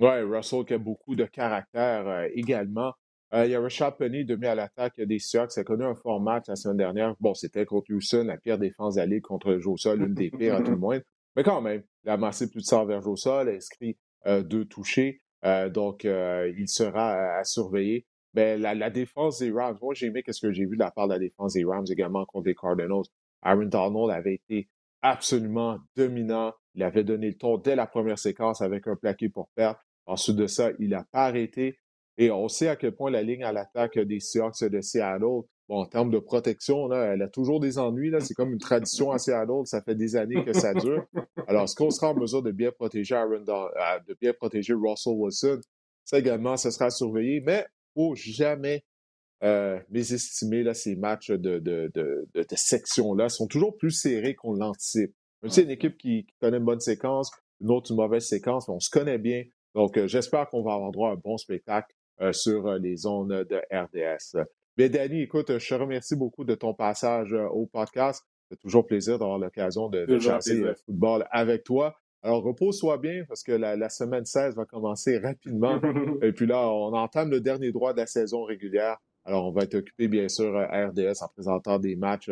Oui, Russell qui a beaucoup de caractère euh, également. Euh, il y a Rashad Penny demi à l'attaque des Seahawks. Ça a connu un fort match la semaine dernière. Bon, c'était contre Houston, la pire défense d'aller contre sol, une des pires à tout le moins. Mais quand même, il a amassé plus de 100 verges au sol, a inscrit euh, deux touchés. Euh, donc, il sera à, surveiller. Mais la, défense des Rams, moi, j'ai aimé ce que j'ai vu de la part de la défense des Rams également contre les Cardinals. Aaron Donald avait été absolument dominant. Il avait donné le ton dès la première séquence avec un plaqué pour perdre. Ensuite de ça, il n'a pas arrêté. Et on sait à quel point la ligne à l'attaque des Seahawks de Seattle, bon, en termes de protection, là, elle a toujours des ennuis. C'est comme une tradition à Seattle. Ça fait des années que ça dure. Alors, est-ce qu'on sera en mesure de bien protéger Aaron, euh, protéger Russell Wilson? Ça également, ça sera surveillé. Mais faut jamais euh, mésestimé là, ces matchs de, de, section-là sont toujours plus serrés qu'on l'anticipe. C'est une équipe qui, connaît une bonne séquence, une autre une mauvaise séquence, mais on se connaît bien. Donc, euh, j'espère qu'on va avoir droit à un bon spectacle euh, sur euh, les zones de RDS. Mais Danny, écoute, je te remercie beaucoup de ton passage au podcast. C'est toujours plaisir d'avoir l'occasion de, de le football avec toi. Alors, repose-toi bien parce que la, semaine 16 va commencer rapidement. Et puis là, on entame le dernier droit de la saison régulière. Alors, on va être occupé, bien sûr, à RDS en présentant des matchs,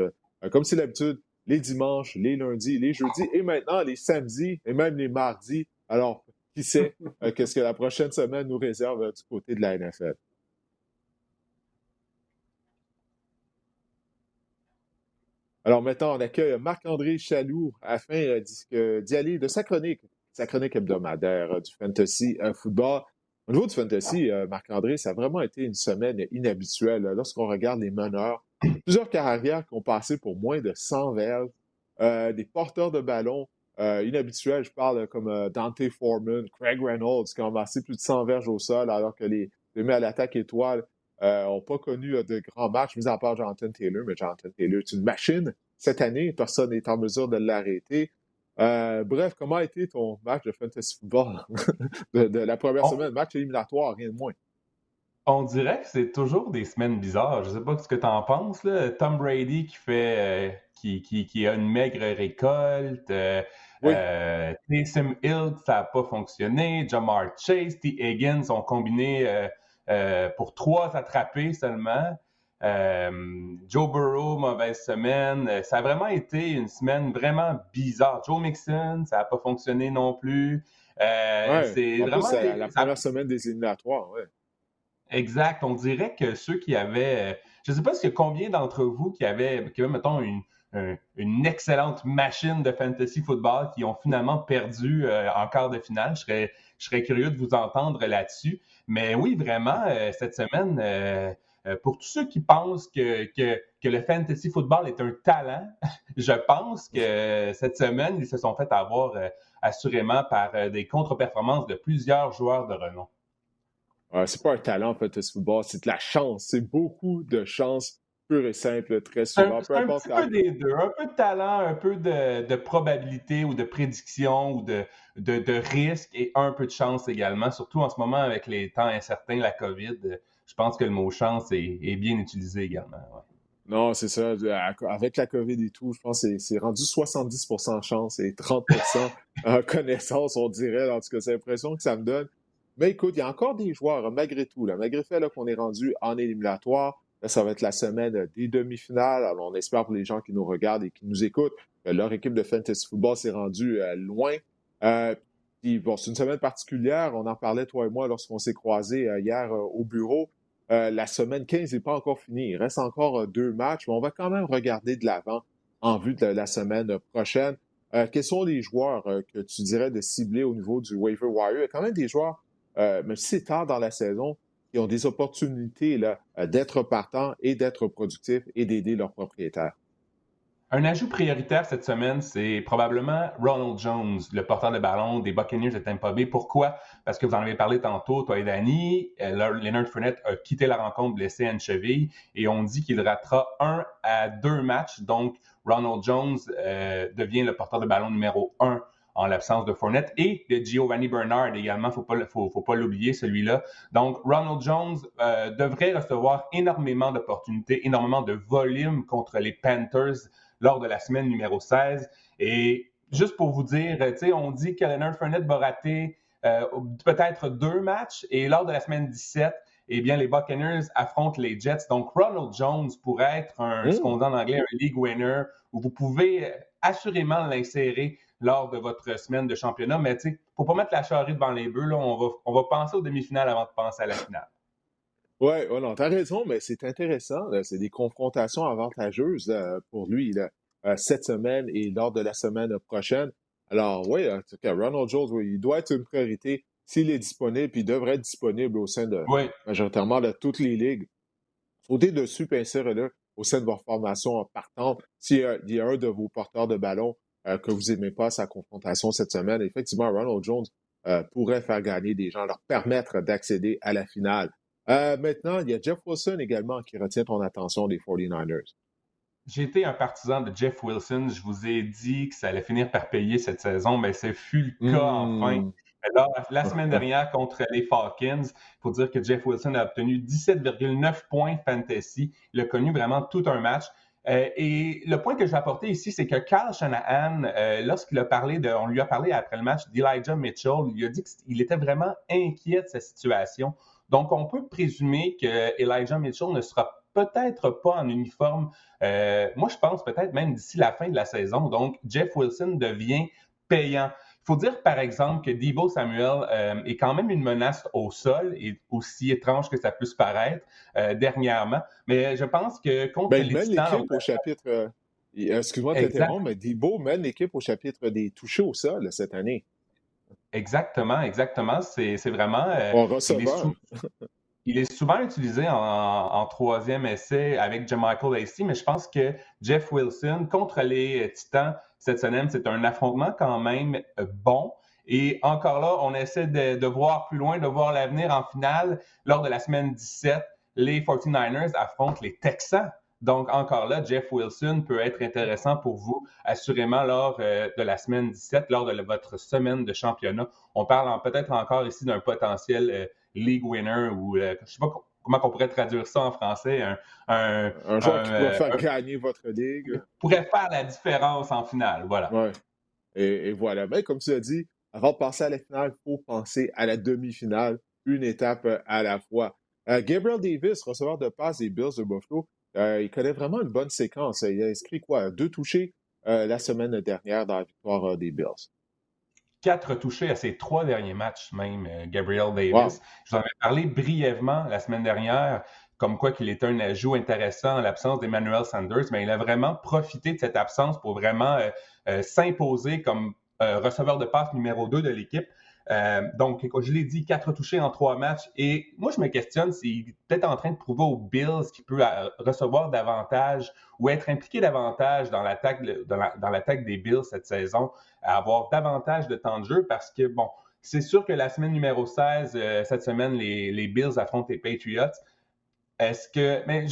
comme c'est l'habitude, les dimanches, les lundis, les jeudis et maintenant les samedis et même les mardis. Alors, qui sait? Euh, qu'est-ce que la prochaine semaine nous réserve euh, du côté de la NFL. Alors maintenant, on accueille Marc-André Chaloux afin euh, d'y aller de sa chronique, sa chronique hebdomadaire du Fantasy Football. Au niveau du Fantasy, Marc-André, ça a vraiment été une semaine inhabituelle. Lorsqu'on regarde les meneurs, plusieurs carrières qui ont passé pour moins de 100 verges, des porteurs de ballon euh, inhabituel. Je parle comme euh, Dante Foreman, Craig Reynolds, qui ont amassé plus de 100 verges au sol, alors que les demi à l'attaque étoile n'ont euh, pas connu de grands matchs, mis à part Jonathan Taylor. Mais Jonathan Taylor est une machine cette année. Personne n'est en mesure de l'arrêter. bref, comment a été ton match de fantasy football de, la première semaine? Match éliminatoire, rien de moins. On dirait que c'est toujours des semaines bizarres. Je ne sais pas ce que tu en penses. Là. Tom Brady qui fait qui, qui, a une maigre récolte. Oui. Euh, Taysom Hill, ça n'a pas fonctionné. Jamar Chase, T. Higgins ont combiné euh, euh, pour trois attrapés seulement. Joe Burrow, mauvaise semaine. Ça a vraiment été une semaine vraiment bizarre. Joe Mixon, ça n'a pas fonctionné non plus. c'est vraiment la première semaine des éliminatoires. Ouais. Exact. On dirait que ceux qui avaient. Je ne sais pas a combien d'entre vous qui avaient, qui avaient mettons, une, une excellente machine de fantasy football qui ont finalement perdu euh, en quart de finale. Je serais, je serais curieux de vous entendre là-dessus. Mais oui, vraiment, euh, cette semaine, euh, pour tous ceux qui pensent que, que, que, le fantasy football est un talent, je pense que cette semaine, ils se sont fait avoir assurément par des contre-performances de plusieurs joueurs de renom. c'est pas un talent, en fantasy football, c'est de la chance. C'est beaucoup de chance pur et simple, très souvent. Un, peu un petit peu des deux. Un peu de talent, un peu de, probabilité ou de prédiction ou de, de, risque et un peu de chance également. Surtout en ce moment avec les temps incertains, la COVID, je pense que le mot chance est, bien utilisé également. Non, c'est ça. Avec la COVID et tout, je pense que c'est rendu 70% chance et 30 en connaissance, on dirait. En tout cas, c'est l'impression que ça me donne. Mais écoute, il y a encore des joueurs, malgré tout, là, malgré le fait qu'on est rendu en éliminatoire, Ça va être la semaine des demi-finales. Alors, on espère pour les gens qui nous regardent et qui nous écoutent que leur équipe de fantasy football s'est rendue euh, loin. Euh, bon, c'est une semaine particulière. On en parlait, toi et moi, lorsqu'on s'est croisés euh, hier au bureau. la semaine 15 n'est pas encore finie. Il reste encore deux matchs, mais on va quand même regarder de l'avant en vue de la semaine prochaine. quels sont les joueurs que tu dirais de cibler au niveau du waiver wire? Il y a quand même des joueurs, même si c'est tard dans la saison, qui ont des opportunités euh, d'être partants et d'être productifs et d'aider leurs propriétaires. Un ajout prioritaire cette semaine, c'est probablement Ronald Jones, le porteur de ballon des Buccaneers de Tampa Bay. Pourquoi? Parce que vous en avez parlé tantôt, toi et Danny. Euh, Leonard Fournette a quitté la rencontre blessé à une cheville et on dit qu'il ratera un à deux matchs. Donc, Ronald Jones euh, devient le porteur de ballon numéro un en l'absence de Fournette et de Giovanni Bernard également, faut pas faut, faut pas l'oublier celui-là. Donc Ronald Jones euh, devrait recevoir énormément d'opportunités, énormément de volume contre les Panthers lors de la semaine numéro 16 et juste pour vous dire, on dit que Leonard Fournette va rater euh, peut-être deux matchs et lors de la semaine 17, eh bien, les Buccaneers affrontent les Jets. Donc, Ronald Jones pourrait être un, ce qu'on dit en anglais, un league winner, où vous pouvez assurément l'insérer lors de votre semaine de championnat. Mais tu sais, faut pas mettre la charrue devant les bœufs. Là, on va, on va penser aux demi-finales avant de penser à la finale. Oui, ouais, non, tu as raison, mais c'est intéressant. C'est des confrontations avantageuses pour lui euh, cette semaine et lors de la semaine prochaine. Alors, oui, en tout cas, Ronald Jones, il doit être une priorité s'il est disponible, puis il devrait être disponible au sein de majoritairement de toutes les ligues. Sautez dessus, pincer là au sein de votre formation partante. S'il y a un de vos porteurs de ballon euh, que vous n'aimez pas sa confrontation cette semaine. Effectivement, Ronald Jones euh, pourrait faire gagner des gens, leur permettre d'accéder à la finale. maintenant, il y a Jeff Wilson également qui retient ton attention des 49ers. J'ai été un partisan de Jeff Wilson. Je vous ai dit que ça allait finir par payer cette saison, mais c'est fut le cas enfin. Hmm. Alors, la semaine dernière contre les Falcons, il faut dire que Jeff Wilson a obtenu 17,9 points fantasy. Il a connu vraiment tout un match. Euh, et le point que je vais apporter ici, c'est que Carl Shanahan, euh, lorsqu'il a parlé de, on lui a parlé après le match d'Elijah Mitchell, il a dit qu'il était vraiment inquiet de sa situation. Donc, on peut présumer que Elijah Mitchell ne sera peut-être pas en uniforme. Euh, moi, je pense peut-être même d'ici la fin de la saison. Donc, Jeff Wilson devient payant. Il faut dire, par exemple, que Debo Samuel euh, est quand même une menace au sol, et aussi étrange que ça puisse paraître euh, dernièrement. Mais je pense que contre ben, les Titans... au chapitre... Excuse-moi de t'interrompre, mais Debo mène l'équipe au chapitre des touchés au sol cette année. Exactement, exactement. C'est vraiment... On receveur. Il est souvent utilisé en, troisième essai avec Michael Lacey, mais je pense que Jeff Wilson contre les Titans cette semaine, c'est un affrontement quand même euh, bon. Et encore là, on essaie de, voir plus loin, de voir l'avenir en finale. Lors de la semaine 17, les 49ers affrontent les Texans. Donc, encore là, Jeff Wilson peut être intéressant pour vous, assurément, lors euh, de la semaine 17, lors de votre semaine de championnat. On parle peut-être encore ici d'un potentiel euh, league winner ou euh, je sais pas comment on pourrait traduire ça en français? Un, un, joueur qui pourrait faire gagner votre ligue. Pourrait faire la différence en finale, voilà. Ouais. Et, voilà. Mais comme tu as dit, avant de passer à la finale, il faut penser à la demi-finale, une étape à la fois. Euh, Gabriel Davis, receveur de passe des Bills de Buffalo, euh, il connaît vraiment une bonne séquence. Il a inscrit quoi? Deux touchés la semaine dernière dans la victoire des Bills quatre touchés à ses trois derniers matchs, même, euh, Gabriel Davis. Je vous en avais parlé brièvement la semaine dernière, comme quoi qu'il était un ajout intéressant en l'absence d'Emmanuel Sanders, mais il a vraiment profité de cette absence pour vraiment euh, euh, s'imposer comme receveur de passe numéro 2 de l'équipe. Euh, donc, je l'ai dit, quatre touchés en trois matchs. Et moi, je me questionne s'il est peut-être en train de prouver aux Bills qu'il peut euh, recevoir davantage ou être impliqué davantage dans l'attaque des Bills cette saison, avoir davantage de temps de jeu parce que, bon, c'est sûr que la semaine numéro 16, euh, cette semaine, les Bills affrontent les Patriots. Est-ce que. Mais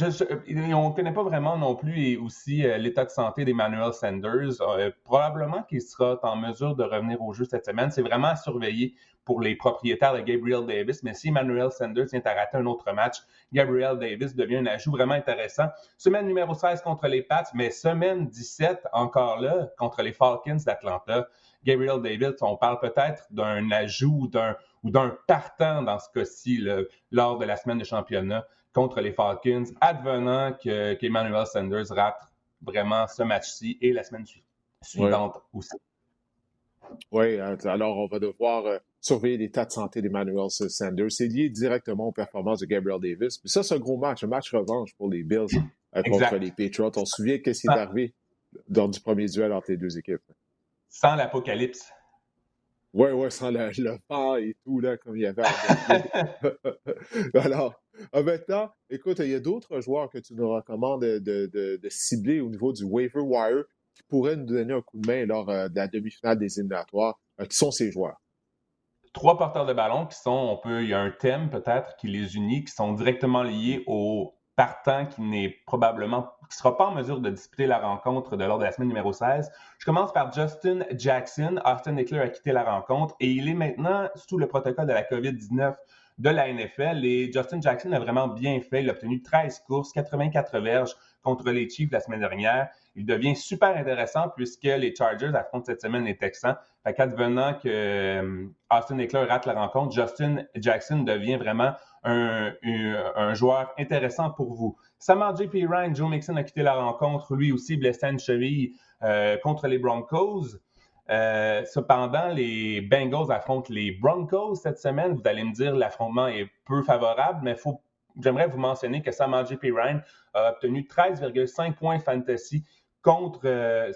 on ne connaît pas vraiment non plus aussi euh, l'état de santé d'Emmanuel Sanders. Euh, probablement qu'il sera en mesure de revenir au jeu cette semaine. C'est vraiment à surveiller pour les propriétaires de Gabriel Davis. Mais si Emmanuel Sanders vient à rater un autre match, Gabriel Davis devient un ajout vraiment intéressant. Semaine numéro 16 contre les Pats, mais semaine 17 encore là contre les Falcons d'Atlanta. Gabriel Davis, on parle peut-être d'un ajout ou d'un partant dans ce cas-ci lors de la semaine de championnat contre les Falcons, advenant qu'Emmanuel Sanders rate vraiment ce match-ci et la semaine suivante aussi. Oui, hein, alors on va devoir euh, surveiller l'état de santé d'Emmanuel Sanders. C'est lié directement aux performances de Gabriel Davis. Mais ça, c'est un gros match, un match revanche pour les Bills euh, contre les Patriots. On se souvient qu'est-ce qui est arrivé lors du premier duel entre les deux équipes? Sans l'apocalypse. Oui, oui, sans le, le vent et tout, là, comme il y avait. Alors, maintenant, écoute, il y a d'autres joueurs que tu nous recommandes de, cibler au niveau du waiver wire qui pourraient nous donner un coup de main lors euh, de la demi-finale des éliminatoires. Euh, qui sont ces joueurs? Trois porteurs de ballon qui sont, on peut, il y a un thème peut-être qui les unit, qui sont directement liés au partant qui n'est probablement, qui sera pas en mesure de disputer la rencontre de l'ordre de la semaine numéro 16. Je commence par Justin Jackson. Austin Eckler a quitté la rencontre et il est maintenant sous le protocole de la COVID-19 de la NFL. Et Justin Jackson a vraiment bien fait. Il a obtenu 13 courses, 84 verges contre les Chiefs la semaine dernière. Il devient super intéressant puisque les Chargers affrontent cette semaine les Texans. Fait qu'advenant que euh, Austin Eckler rate la rencontre, Justin Jackson devient vraiment un, joueur intéressant pour vous. Samar J.P. Ryan, Joe Mixon a quitté la rencontre, lui aussi blessé à une cheville euh, contre les Broncos. Euh, cependant, les Bengals affrontent les Broncos cette semaine. Vous allez me dire l'affrontement est peu favorable, mais j'aimerais vous mentionner que Samar J.P. Ryan a obtenu 13,5 points fantasy contre,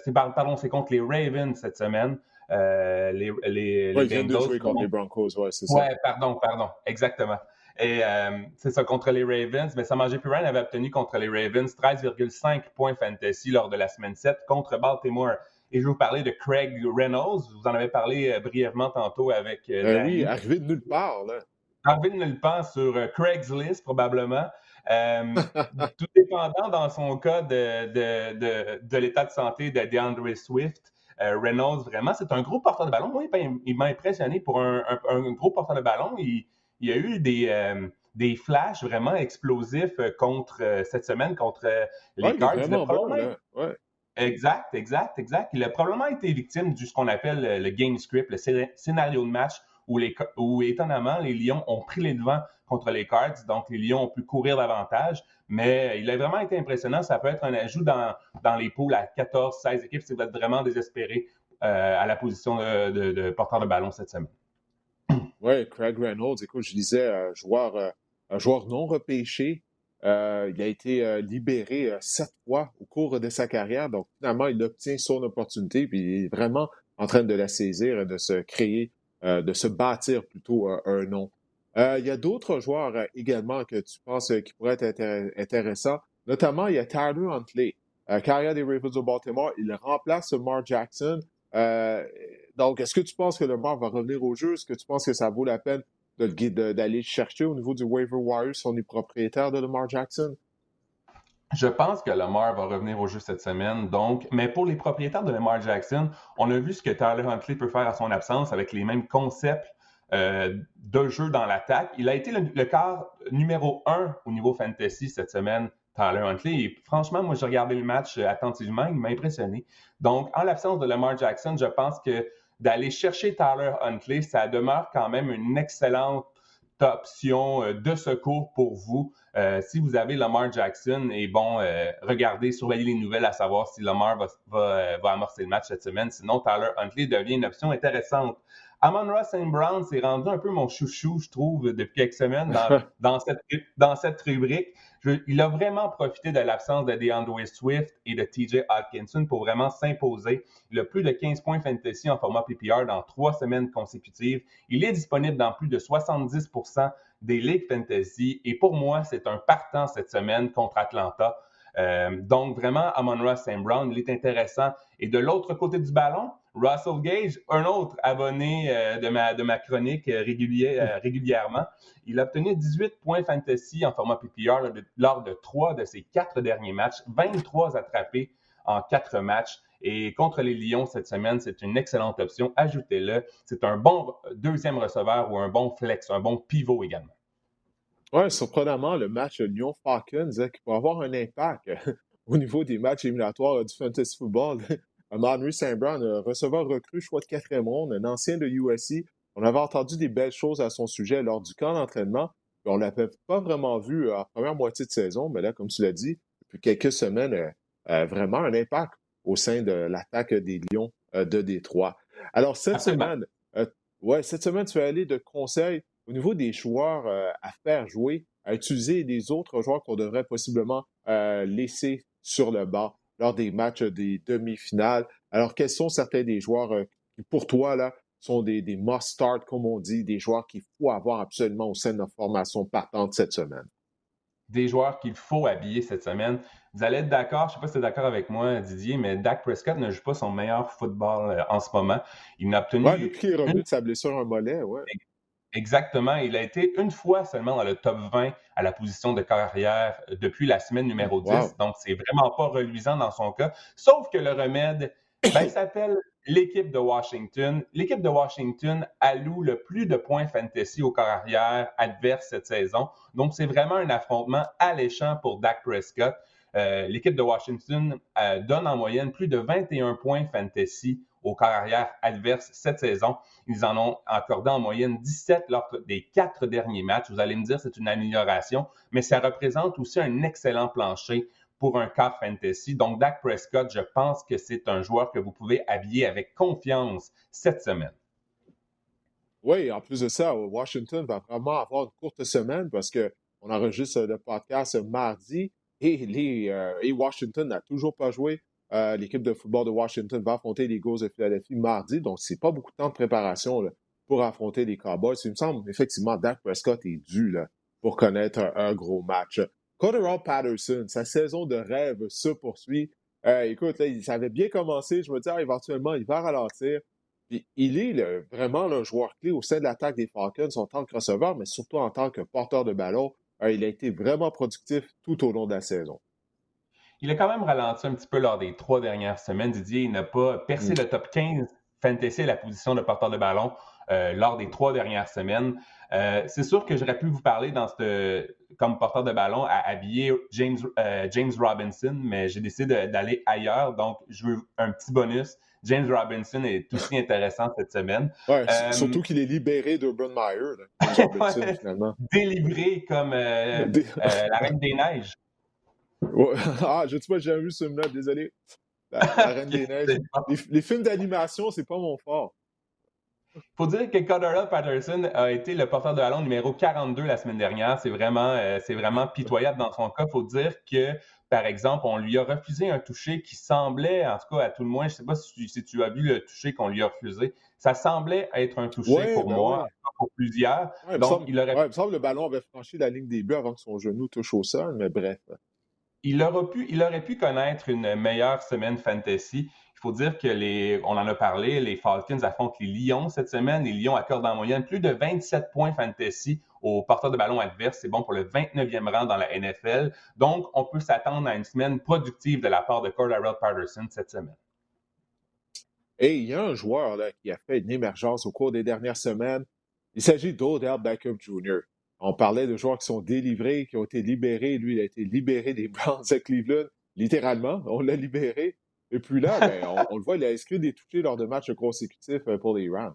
c'est, pardon, c'est contre les Ravens cette semaine. Euh, les, les, les Bengals. contre les Broncos, ouais, c'est ça. Ouais, pardon, pardon, exactement. Et euh, c'est ça, contre les Ravens. Mais Samaj Piran avait obtenu contre les Ravens 13,5 points fantasy lors de la semaine 7 contre Baltimore. Et je vais vous parler de Craig Reynolds. Vous en avez parlé euh, brièvement tantôt avec. Ben oui, arrivé de nulle part, là. Arvin le pense sur Craigslist, probablement. tout dépendant dans son cas de, de, de, de l'état de santé de DeAndre Swift. Reynolds, vraiment, c'est un gros porteur de ballon. Moi, il m'a impressionné pour un, un, gros porteur de ballon. Il, il y a eu des, des flashs vraiment explosifs euh, contre euh, cette semaine contre euh, les Cards. Exact, exact, exact. Il a probablement été victime de ce qu'on appelle le game script, le scénario de match où, étonnamment, les Lions ont pris les devants contre les Cards, donc les Lions ont pu courir davantage, mais il a vraiment été impressionnant. Ça peut être un ajout dans, les poules à 14, 16 équipes si vous êtes vraiment désespéré à la position de, de, porteur de ballon cette semaine. Oui, Craig Reynolds, écoute, je disais, joueur un joueur non repêché. Euh, il a été euh, libéré euh, sept fois au cours de sa carrière. Donc, finalement, il obtient son opportunité, puis il est vraiment en train de la saisir et de se créer, de se bâtir plutôt un nom. il y a d'autres joueurs également que tu penses qui pourraient être intéressants. Notamment, il y a Tyler Huntley, carrière des Ravens de Baltimore. Il remplace Mark Jackson. donc, est-ce que tu penses que le Mar va revenir au jeu? Est-ce que tu penses que ça vaut la peine d'aller chercher au niveau du waiver wire si on est de Lamar Jackson? Je pense que Lamar va revenir au jeu cette semaine. Donc, mais pour les propriétaires de Lamar Jackson, on a vu ce que Tyler Huntley peut faire à son absence avec les mêmes concepts euh, de jeu dans l'attaque. Il a été le, le, quart numéro un au niveau fantasy cette semaine, Tyler Huntley. Et franchement, moi, j'ai regardé le match attentivement. Il m'a impressionné. Donc, en l'absence de Lamar Jackson, je pense que d'aller chercher Tyler Huntley, ça demeure quand même une excellente option euh, de secours pour vous. Euh, si vous avez Lamar Jackson, et bon, euh, regardez, surveillez les nouvelles à savoir si Lamar va, va, va, amorcer le match cette semaine. Sinon, Tyler Huntley devient une option intéressante. Amon Ross St. Brown s'est rendu un peu mon chouchou, je trouve, depuis quelques semaines dans, dans, cette, dans cette rubrique. Il a vraiment profité de l'absence de DeAndre Swift et de TJ Atkinson pour vraiment s'imposer. Il a plus de 15 points fantasy en format PPR dans trois semaines consécutives. Il est disponible dans plus de 70% des ligues fantasy et pour moi, c'est un partant cette semaine contre Atlanta. Euh, donc, vraiment, Amon Ross St. Brown, il est intéressant. Et de l'autre côté du ballon, Russell Gage, un autre abonné euh, de, ma, de ma chronique euh, euh, régulièrement, il a obtenu 18 points fantasy en format PPR lors de trois de ses quatre derniers matchs, 23 attrapés en quatre matchs. Et contre les Lions cette semaine, c'est une excellente option. Ajoutez-le. C'est un bon deuxième receveur ou un bon flex, un bon pivot également. Oui, surprenamment, le match Lyon-Falcons hein, qui peut avoir un impact au niveau des matchs éliminatoires du fantasy football. Henry St. Brown, receveur recru, choix de quatrième ronde, un ancien de USC. On avait entendu des belles choses à son sujet lors du camp d'entraînement. On ne l'avait pas vraiment vu euh, en première moitié de saison, mais là, comme tu l'as dit, depuis quelques semaines, euh, euh, vraiment un impact au sein de l'attaque des Lions de Détroit. Alors, cette semaine, ouais, cette semaine, tu vas aller de conseils au niveau des joueurs à faire jouer, à utiliser des autres joueurs qu'on devrait possiblement laisser sur le banc lors des matchs des demi-finales. Alors, quels sont certains des joueurs euh, qui, pour toi, là, sont des, des must-start, comme on dit, des joueurs qu'il faut avoir absolument au sein de notre formation partante cette semaine? Des joueurs qu'il faut habiller cette semaine. Vous allez être d'accord, je ne sais pas si tu es d'accord avec moi, Didier, mais Dak Prescott ne joue pas son meilleur football euh, en ce moment. Il n'a obtenu. Ouais, depuis qu'il est revenu de sa blessure un mollet, ouais. Exactement. Il a été une fois seulement dans le top 20 à la position de carrière depuis la semaine numéro 10. Donc, c'est vraiment pas reluisant dans son cas. Sauf que le remède, ben, il s'appelle l'équipe de Washington. L'équipe de Washington alloue le plus de points fantasy au carrière adverse cette saison. Donc, c'est vraiment un affrontement alléchant pour Dak Prescott. Euh, l'équipe de Washington euh, donne en moyenne plus de 21 points fantasy au carrière adverse cette saison. Ils en ont accordé en moyenne 17 lors des quatre derniers matchs. Vous allez me dire c'est une amélioration, mais ça représente aussi un excellent plancher pour un quart fantasy. Donc, Dak Prescott, je pense que c'est un joueur que vous pouvez habiller avec confiance cette semaine. Oui, en plus de ça, Washington va vraiment avoir une courte semaine parce qu'on enregistre le podcast mardi et, euh, et Washington n'a toujours pas joué euh, l'équipe de football de Washington va affronter les Eagles de Philadelphie mardi, donc c'est pas beaucoup de temps de préparation pour affronter les Cowboys. Il me semble effectivement Dak Prescott est dû pour connaître un, gros match. Cordero Patterson, sa saison de rêve se poursuit. Euh, écoute, ça avait bien commencé. Je me dis, ah, éventuellement, il va ralentir. il est vraiment un joueur clé au sein de l'attaque des Falcons en tant que receveur, mais surtout en tant que porteur de ballon. il a été vraiment productif tout au long de la saison. Il a quand même ralenti un petit peu lors des trois dernières semaines. Didier, il n'a pas percé mm. le top 15 fantasy à la position de porteur de ballon euh, lors des trois dernières semaines. Euh, c'est sûr que j'aurais pu vous parler dans comme porteur de ballon à habiller James, euh, James Robinson, mais j'ai décidé d'aller ailleurs. Donc, je veux un petit bonus. James Robinson est aussi intéressant cette semaine. Ouais, surtout qu'il est libéré d'Urban Meyer, Robinson, finalement. Délivré comme la Reine des Neiges. ah, je ne sais pas, j'ai jamais vu ce film-là, désolé. La, Reine des Neiges. Les, films d'animation, c'est pas mon fort. Faut dire que Cordero Patterson a été le porteur de ballon numéro 42 la semaine dernière. C'est vraiment, euh, c'est vraiment pitoyable dans son cas. Faut dire que, par exemple, on lui a refusé un toucher qui semblait, en tout cas à tout le moins, je sais pas si tu, as vu le toucher qu'on lui a refusé, ça semblait être un toucher pour ben moi, pour plusieurs. Donc, il, aurait... il me semble que le ballon avait franchi la ligne des buts avant que son genou touche au sol, mais bref il, aurait pu, connaître une meilleure semaine fantasy. Il faut dire que on en a parlé, les Falcons affrontent les Lions cette semaine. Les Lions accordent en moyenne plus de 27 points fantasy aux porteurs de ballon adverses. C'est bon pour le 29e rang dans la NFL. Donc, on peut s'attendre à une semaine productive de la part de Cordell Patterson cette semaine. Et il y a un joueur qui a fait une émergence au cours des dernières semaines. Il s'agit d'Odell Beckham Jr. On parlait de joueurs qui sont délivrés, qui ont été libérés. Lui, il a été libéré des Browns à Cleveland. Littéralement, on l'a libéré. Et puis là, ben, on, le voit, il a inscrit des touchés lors de matchs consécutifs euh, pour les Rams.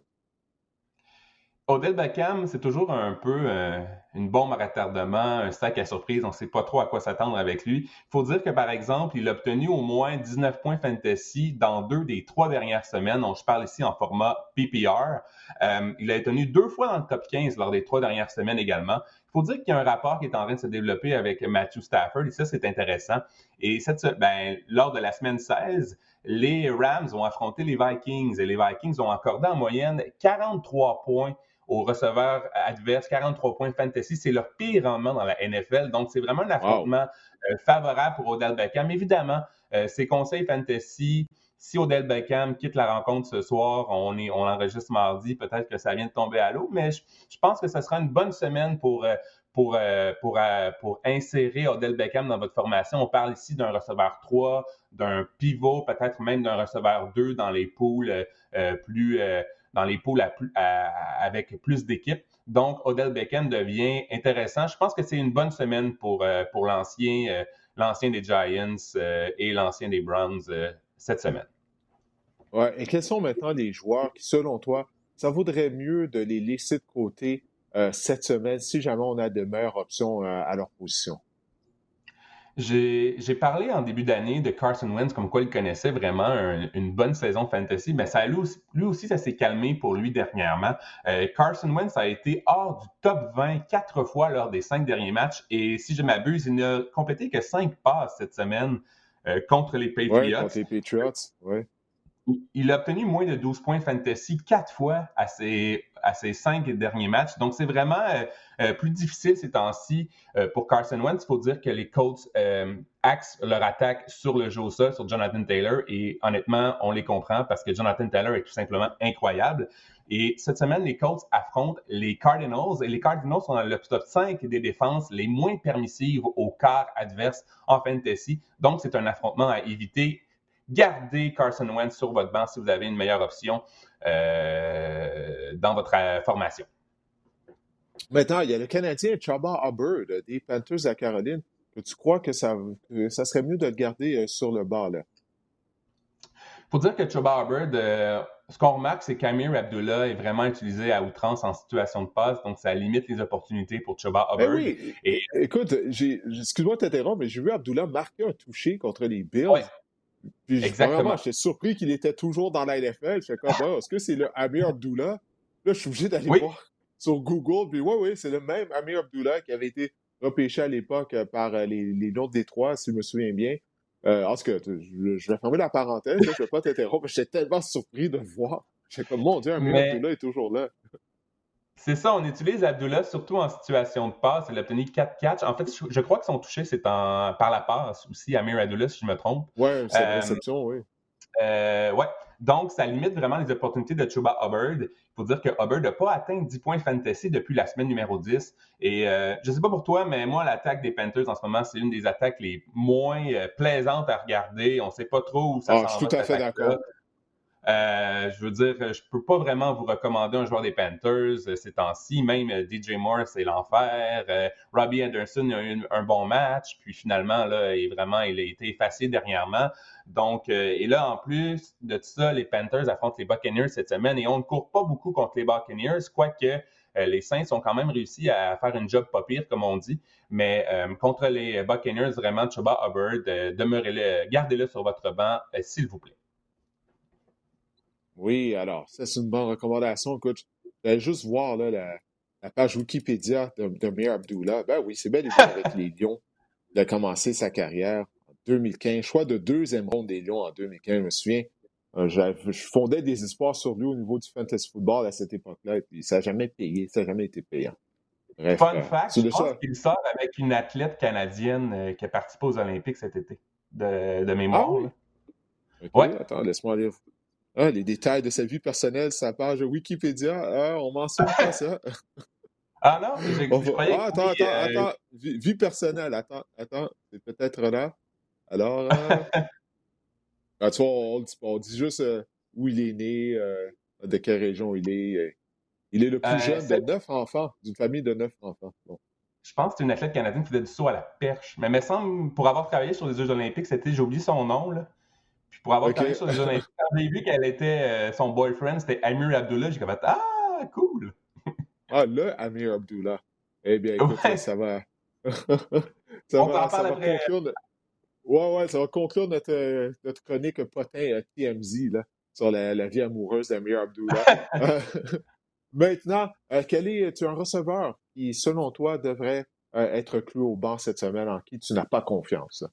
Odell Beckham, c'est toujours un peu euh, une bombe à retardement, un sac à surprise. On ne sait pas trop à quoi s'attendre avec lui. Il faut dire que, par exemple, il a obtenu au moins 19 points fantasy dans deux des trois dernières semaines. je parle ici en format PPR. Euh, il a obtenu deux fois dans le top 15 lors des trois dernières semaines également. Il faut dire qu'il y a un rapport qui est en train de se développer avec Matthew Stafford, et ça, c'est intéressant. Et cette, ben, lors de la semaine 16, les Rams ont affronté les Vikings et les Vikings ont accordé en moyenne 43 points aux receveurs adverses, 43 points fantasy. C'est leur pire rendement dans la NFL. Donc, c'est vraiment un affrontement euh, favorable pour Odell Beckham. Évidemment, euh, ses conseils fantasy, si Odell Beckham quitte la rencontre ce soir, on, est, on enregistre mardi, peut-être que ça vient de tomber à l'eau, mais je, pense que ce sera une bonne semaine pour, euh, pour, pour, pour insérer Odell Beckham dans votre formation. On parle ici d'un receveur 3, d'un pivot, peut-être même d'un receveur 2 dans les poules plus dans les poules avec plus d'équipes. Donc, Odell Beckham devient intéressant. Je pense que c'est une bonne semaine pour, euh, pour l'ancien, euh, l'ancien des Giants euh, et l'ancien des Browns cette semaine. Ouais. Et quels sont maintenant les joueurs qui, selon toi, ça vaudrait mieux de les laisser de côté cette semaine si jamais on a de meilleures options à leur position? J'ai parlé en début d'année de Carson Wentz comme quoi il connaissait vraiment une bonne saison fantasy. Mais ça, lui, aussi, ça s'est calmé pour lui dernièrement. Euh, Carson Wentz a été hors du top 20 quatre fois lors des cinq derniers matchs. Et si je m'abuse, il n'a complété que cinq passes cette semaine euh, contre les Patriots. Ouais, contre les Patriots, il a obtenu moins de 12 points fantasy quatre fois à ses, à cinq derniers matchs. Donc, c'est vraiment euh, euh, plus difficile ces temps-ci euh, pour Carson Wentz. Il faut dire que les Colts axent leur attaque sur le jeu sur Jonathan Taylor. Et honnêtement, on les comprend parce que Jonathan Taylor est tout simplement incroyable. Et cette semaine, les Colts affrontent les Cardinals. Et les Cardinals sont dans le top 5 des défenses les moins permissives au quart adverse en fantasy. Donc, c'est un affrontement à éviter gardez Carson Wentz sur votre banc si vous avez une meilleure option euh, dans votre euh, formation. Maintenant, il y a le Canadien Chaba Hubbard des Panthers à Caroline. Tu crois que ça, ça serait mieux de le garder euh, sur le banc? Là? Faut dire que Chaba Hubbard, ce qu'on remarque, c'est qu'Amir Abdullah est vraiment utilisé à outrance en situation de passe, donc ça limite les opportunités pour Chaba ben Hubbard. oui. Écoute, excuse-moi de t'interrompre, mais j'ai vu Abdullah marquer un toucher contre les Bills. Puis Exactement. j'étais surpris qu'il était toujours dans la NFL. Je fais comme, est-ce que c'est le Amir Abdullah? Là, je suis obligé d'aller voir sur Google. Puis, oui, oui, c'est le même Amir Abdullah qui avait été repêché à l'époque euh, par euh, les, les Lions de Détroit, si je me souviens bien. Euh, en tout cas, je, vais fermer la parenthèse, je ne vais pas t'interrompre. J'étais tellement surpris de le voir. J'étais comme, mon Dieu, Amir Abdullah est toujours là. C'est ça, on utilise Abdullah surtout en situation de passe. Il a obtenu 4 catchs. En fait, je, crois que son touché, c'est par la passe aussi, Amir Abdullah, si je me trompe. Oui, c'est une euh, réception, oui. Euh, ouais. Donc, ça limite vraiment les opportunités de Chuba Hubbard. Il faut dire que Hubbard n'a pas atteint 10 points fantasy depuis la semaine numéro 10. Et euh, je ne sais pas pour toi, mais moi, l'attaque des Panthers en ce moment, c'est une des attaques les moins euh, plaisantes à regarder. On ne sait pas trop où ça ah, Je suis tout à fait d'accord. Euh, je veux dire, je peux pas vraiment vous recommander un joueur des Panthers euh, ces temps-ci. Même euh, DJ Moore, c'est l'enfer. Robbie Anderson a eu un bon match, puis finalement, là, il, vraiment, il a été effacé dernièrement. Donc, et là, en plus de tout ça, les Panthers affrontent les Buccaneers cette semaine et on ne court pas beaucoup contre les Buccaneers, quoique les Saints ont quand même réussi à faire une job pas pire, comme on dit. Mais contre les Buccaneers, vraiment, Chuba Hubbard, demeurez-le, gardez-le sur votre banc, s'il vous plaît. Oui, alors, ça, c'est une bonne recommandation. Écoute, je vais juste voir là, la, page Wikipédia de, de Abdullah. Ben oui, c'est bel et bien avec les Lions. Il a commencé sa carrière en 2015. Choix de deuxième ronde des Lions en 2015, je me souviens. Euh, je fondais des espoirs sur lui au niveau du fantasy football à cette époque-là, et puis ça n'a jamais payé, ça n'a jamais été payant. Bref, Fun euh, fact, je pense qu'il sort avec une athlète canadienne euh, qui a participé aux Olympiques cet été, de, de mémoire. Ah oui? ouais. Attends, laisse-moi lire ah, les détails de sa vie personnelle, sa page Wikipédia, ah, on mentionne pas ça. ah non, j'ai ah, attends, attends, euh, attends. Vie, personnelle, attends, attends, c'est peut-être là. Alors, euh... Ah, tu vois, on, on, dit juste euh, où il est né, euh, de quelle région il est. il est le plus jeune de neuf enfants, d'une famille de neuf enfants. Je pense que c'est une athlète canadienne qui faisait du saut à la perche. Mais il me semble, pour avoir travaillé sur les Jeux olympiques, c'était, j'ai oublié son nom, là. Puis pour avoir travaillé sur les Olympiques, quand j'ai vu qu'elle était, euh, son boyfriend, c'était Amir Abdullah, j'ai fait Ah, cool! ah, là, Amir Abdullah. Eh bien, écoute, ça va. ça On va, ça va conclure. Notre... Ouais, ouais, ça va conclure notre, notre chronique potin à TMZ là, sur la, la vie amoureuse d'Amir Abdullah. Maintenant, euh, quel est, tu es un receveur qui, selon toi, devrait euh, être cloué au banc cette semaine en qui tu n'as pas confiance?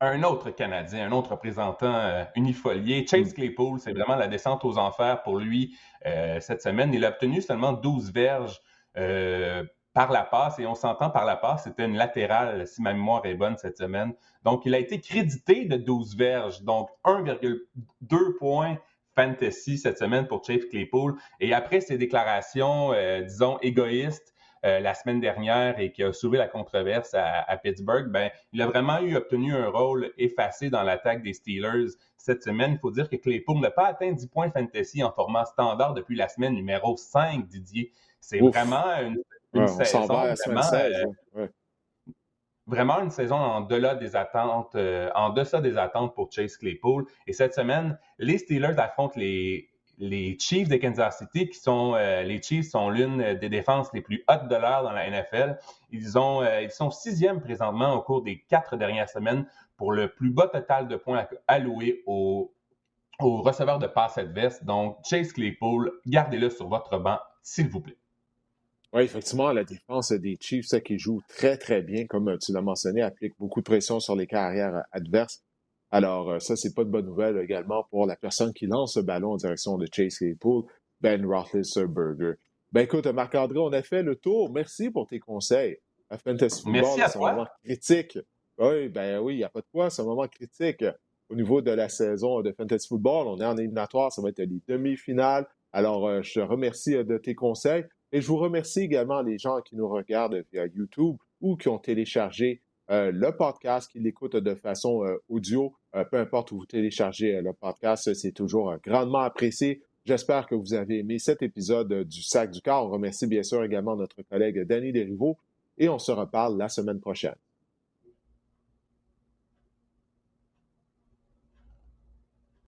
Un autre Canadien, un autre représentant euh, unifolié. Chase mm. Claypool, c'est vraiment la descente aux enfers pour lui euh, cette semaine. Il a obtenu seulement 12 verges euh, par la passe, et on s'entend par la passe, c'était une latérale, si ma mémoire est bonne cette semaine. Donc, il a été crédité de 12 verges, donc 1,2 points fantasy cette semaine pour Chase Claypool. Et après ces déclarations, disons, égoïstes, euh, la semaine dernière et qui a soulevé la controverse à, Pittsburgh, ben, il a vraiment eu obtenu un rôle effacé dans l'attaque des Steelers cette semaine. Il faut dire que Claypool n'a pas atteint 10 points fantasy en format standard depuis la semaine numéro 5, Didier. C'est vraiment une, saison vraiment, une saison en delà des attentes, euh, en deçà des attentes pour Chase Claypool. Et cette semaine, les Steelers affrontent les, les Chiefs de Kansas City, qui sont euh, les Chiefs sont l'une des défenses les plus hautes de l'heure dans la NFL. Ils ont euh, ils sont sixièmes présentement au cours des quatre dernières semaines pour le plus bas total de points alloués aux, receveurs de passe adverse. Donc Chase Claypool, gardez-le sur votre banc, s'il vous plaît. Oui, effectivement, la défense des Chiefs, qui joue très, très bien, comme tu l'as mentionné, applique beaucoup de pression sur les carrières adverses. Alors, euh, ça, c'est pas de bonne nouvelle également pour la personne qui lance le ballon en direction de Chase Claypool, Ben Roethlisberger. Ben écoute, Marc-André, on a fait le tour. Merci pour tes conseils. À Fantasy Football, c'est un moment critique. Oui, ben oui, il n'y a pas de quoi, c'est un moment critique au niveau de la saison de Fantasy Football. On est en éliminatoire, ça va être les demi-finales. Alors, euh, je te remercie euh, de tes conseils et je vous remercie également les gens qui nous regardent via YouTube ou qui ont téléchargé euh, le podcast, qui l'écoute de façon euh, audio, euh, peu importe où vous téléchargez le podcast, c'est toujours grandement apprécié. J'espère que vous avez aimé cet épisode du Sac du Corps. On remercie bien sûr également notre collègue Danny Desriveaux et on se reparle la semaine prochaine.